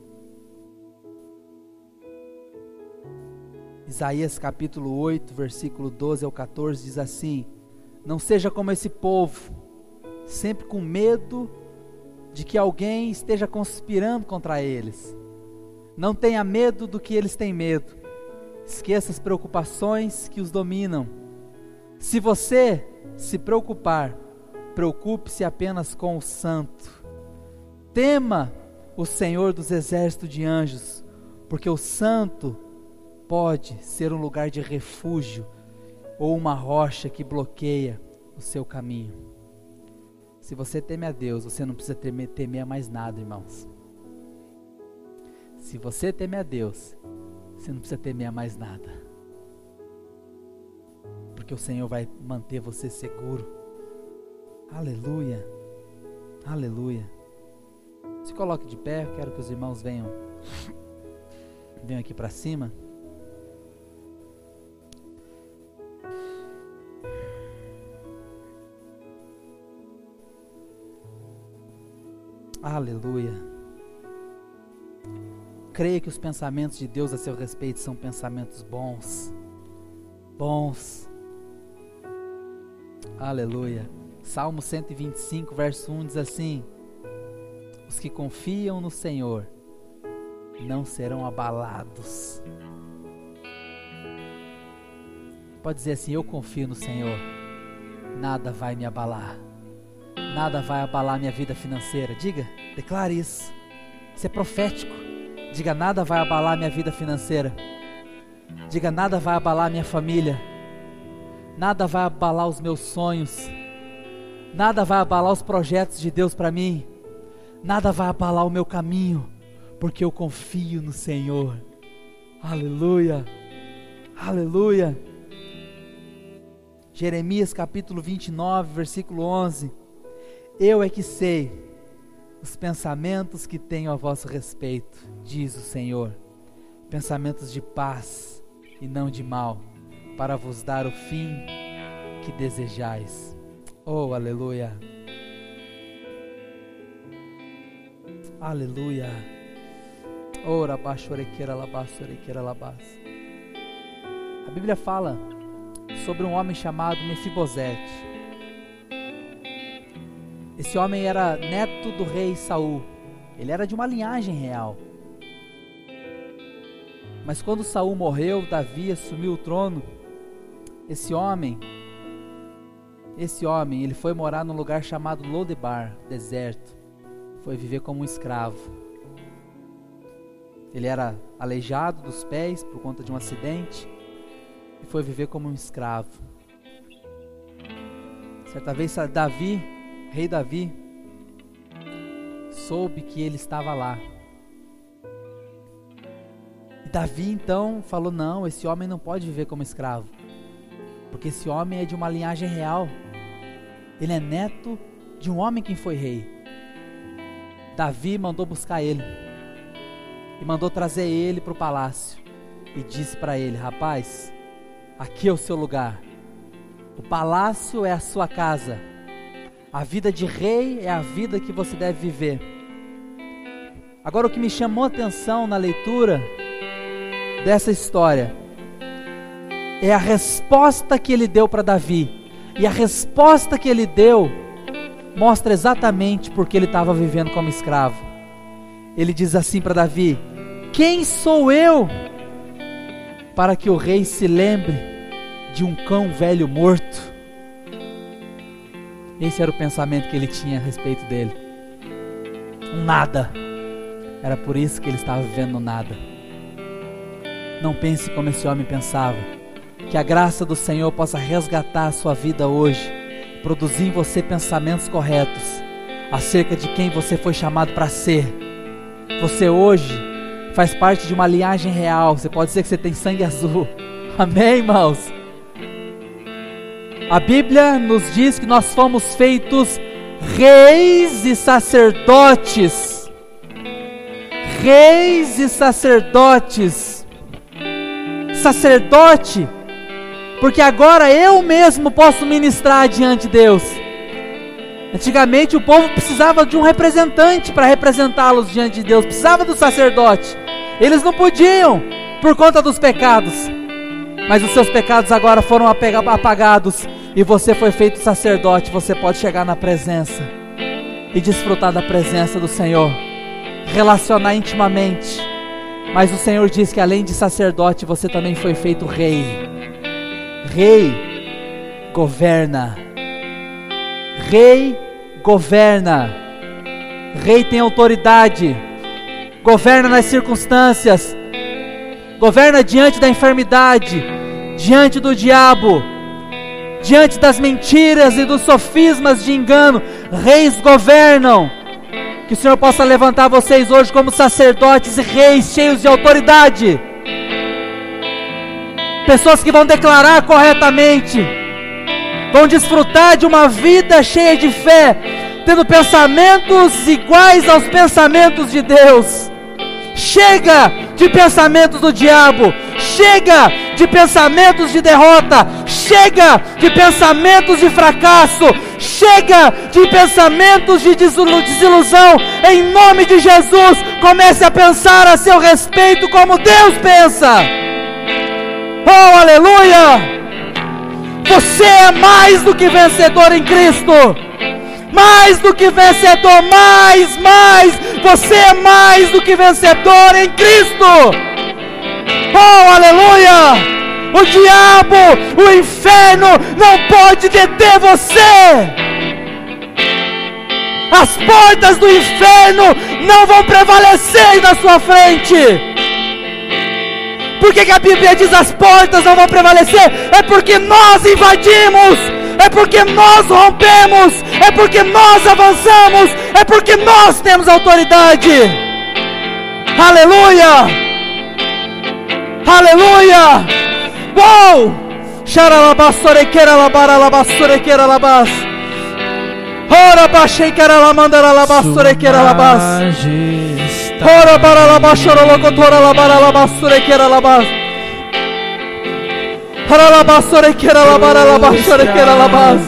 Isaías capítulo 8, versículo 12 ao 14 diz assim: Não seja como esse povo, sempre com medo de que alguém esteja conspirando contra eles. Não tenha medo do que eles têm medo. Esqueça as preocupações que os dominam. Se você se preocupar, preocupe-se apenas com o santo. Tema o Senhor dos exércitos de anjos, porque o santo pode ser um lugar de refúgio ou uma rocha que bloqueia o seu caminho. Se você teme a Deus, você não precisa temer, temer a mais nada, irmãos. Se você teme a Deus, você não precisa temer a mais nada. Porque o Senhor vai manter você seguro. Aleluia. Aleluia. Se coloque de pé, quero que os irmãos venham venham aqui para cima. Aleluia. Creia que os pensamentos de Deus a seu respeito são pensamentos bons. Bons. Aleluia. Salmo 125, verso 1 diz assim: Os que confiam no Senhor não serão abalados. Pode dizer assim: Eu confio no Senhor, nada vai me abalar, nada vai abalar minha vida financeira. Diga, declare isso. Isso é profético. Diga: Nada vai abalar minha vida financeira. Diga: Nada vai abalar minha família. Nada vai abalar os meus sonhos Nada vai abalar os projetos de Deus para mim. Nada vai abalar o meu caminho, porque eu confio no Senhor. Aleluia, aleluia. Jeremias capítulo 29, versículo 11. Eu é que sei os pensamentos que tenho a vosso respeito, diz o Senhor, pensamentos de paz e não de mal, para vos dar o fim que desejais. Oh, aleluia. Aleluia. Ora baixorequeira labassorequeira labas. A Bíblia fala sobre um homem chamado Mefibosete. Esse homem era neto do rei Saul. Ele era de uma linhagem real. Mas quando Saul morreu, Davi assumiu o trono. Esse homem, esse homem, ele foi morar num lugar chamado Lodebar, deserto. Foi viver como um escravo. Ele era aleijado dos pés por conta de um acidente e foi viver como um escravo. Certa vez Davi rei Davi soube que ele estava lá. E Davi então falou: Não, esse homem não pode viver como escravo, porque esse homem é de uma linhagem real. Ele é neto de um homem que foi rei. Davi mandou buscar ele e mandou trazer ele para o palácio e disse para ele: Rapaz, aqui é o seu lugar, o palácio é a sua casa a vida de rei é a vida que você deve viver. Agora, o que me chamou a atenção na leitura dessa história é a resposta que ele deu para Davi. E a resposta que ele deu mostra exatamente porque ele estava vivendo como escravo. Ele diz assim para Davi: Quem sou eu para que o rei se lembre de um cão velho morto? Esse era o pensamento que ele tinha a respeito dele. Um nada. Era por isso que ele estava vivendo nada. Não pense como esse homem pensava. Que a graça do Senhor possa resgatar a sua vida hoje, produzir em você pensamentos corretos acerca de quem você foi chamado para ser. Você hoje faz parte de uma linhagem real. Você pode dizer que você tem sangue azul. Amém, irmãos? A Bíblia nos diz que nós fomos feitos reis e sacerdotes. Reis e sacerdotes. Sacerdote, porque agora eu mesmo posso ministrar diante de Deus. Antigamente o povo precisava de um representante para representá-los diante de Deus, precisava do sacerdote. Eles não podiam por conta dos pecados, mas os seus pecados agora foram apagados e você foi feito sacerdote, você pode chegar na presença e desfrutar da presença do Senhor, relacionar intimamente. Mas o Senhor diz que além de sacerdote, você também foi feito rei. Rei governa. Rei governa. Rei tem autoridade. Governa nas circunstâncias. Governa diante da enfermidade, diante do diabo diante das mentiras e dos sofismas de engano, reis governam. Que o Senhor possa levantar vocês hoje como sacerdotes e reis cheios de autoridade. Pessoas que vão declarar corretamente, vão desfrutar de uma vida cheia de fé, tendo pensamentos iguais aos pensamentos de Deus. Chega de pensamentos do diabo, chega de pensamentos de derrota, chega de pensamentos de fracasso, chega de pensamentos de desilusão. Em nome de Jesus, comece a pensar a seu respeito como Deus pensa. Oh, aleluia! Você é mais do que vencedor em Cristo. Mais do que vencedor, mais, mais. Você é mais do que vencedor em Cristo. Oh, aleluia! o diabo, o inferno não pode deter você. As portas do inferno não vão prevalecer na sua frente. Por que, que a Bíblia diz as portas não vão prevalecer? É porque nós invadimos, é porque nós rompemos, é porque nós avançamos, é porque nós temos autoridade. Aleluia! Aleluia! Uou! Xaralabassorequeira labara labassorequeira labas. Ora baixequeira lamandara labassorequeira labas. Ora para labachorolocotora labara labassorequeira labas. Haralabassorequeira labara labassorequeira labas.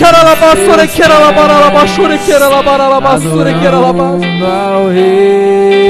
Xaralabassorequeira labara labassorequeira labara labassorequeira labas. Adorando ao Rei.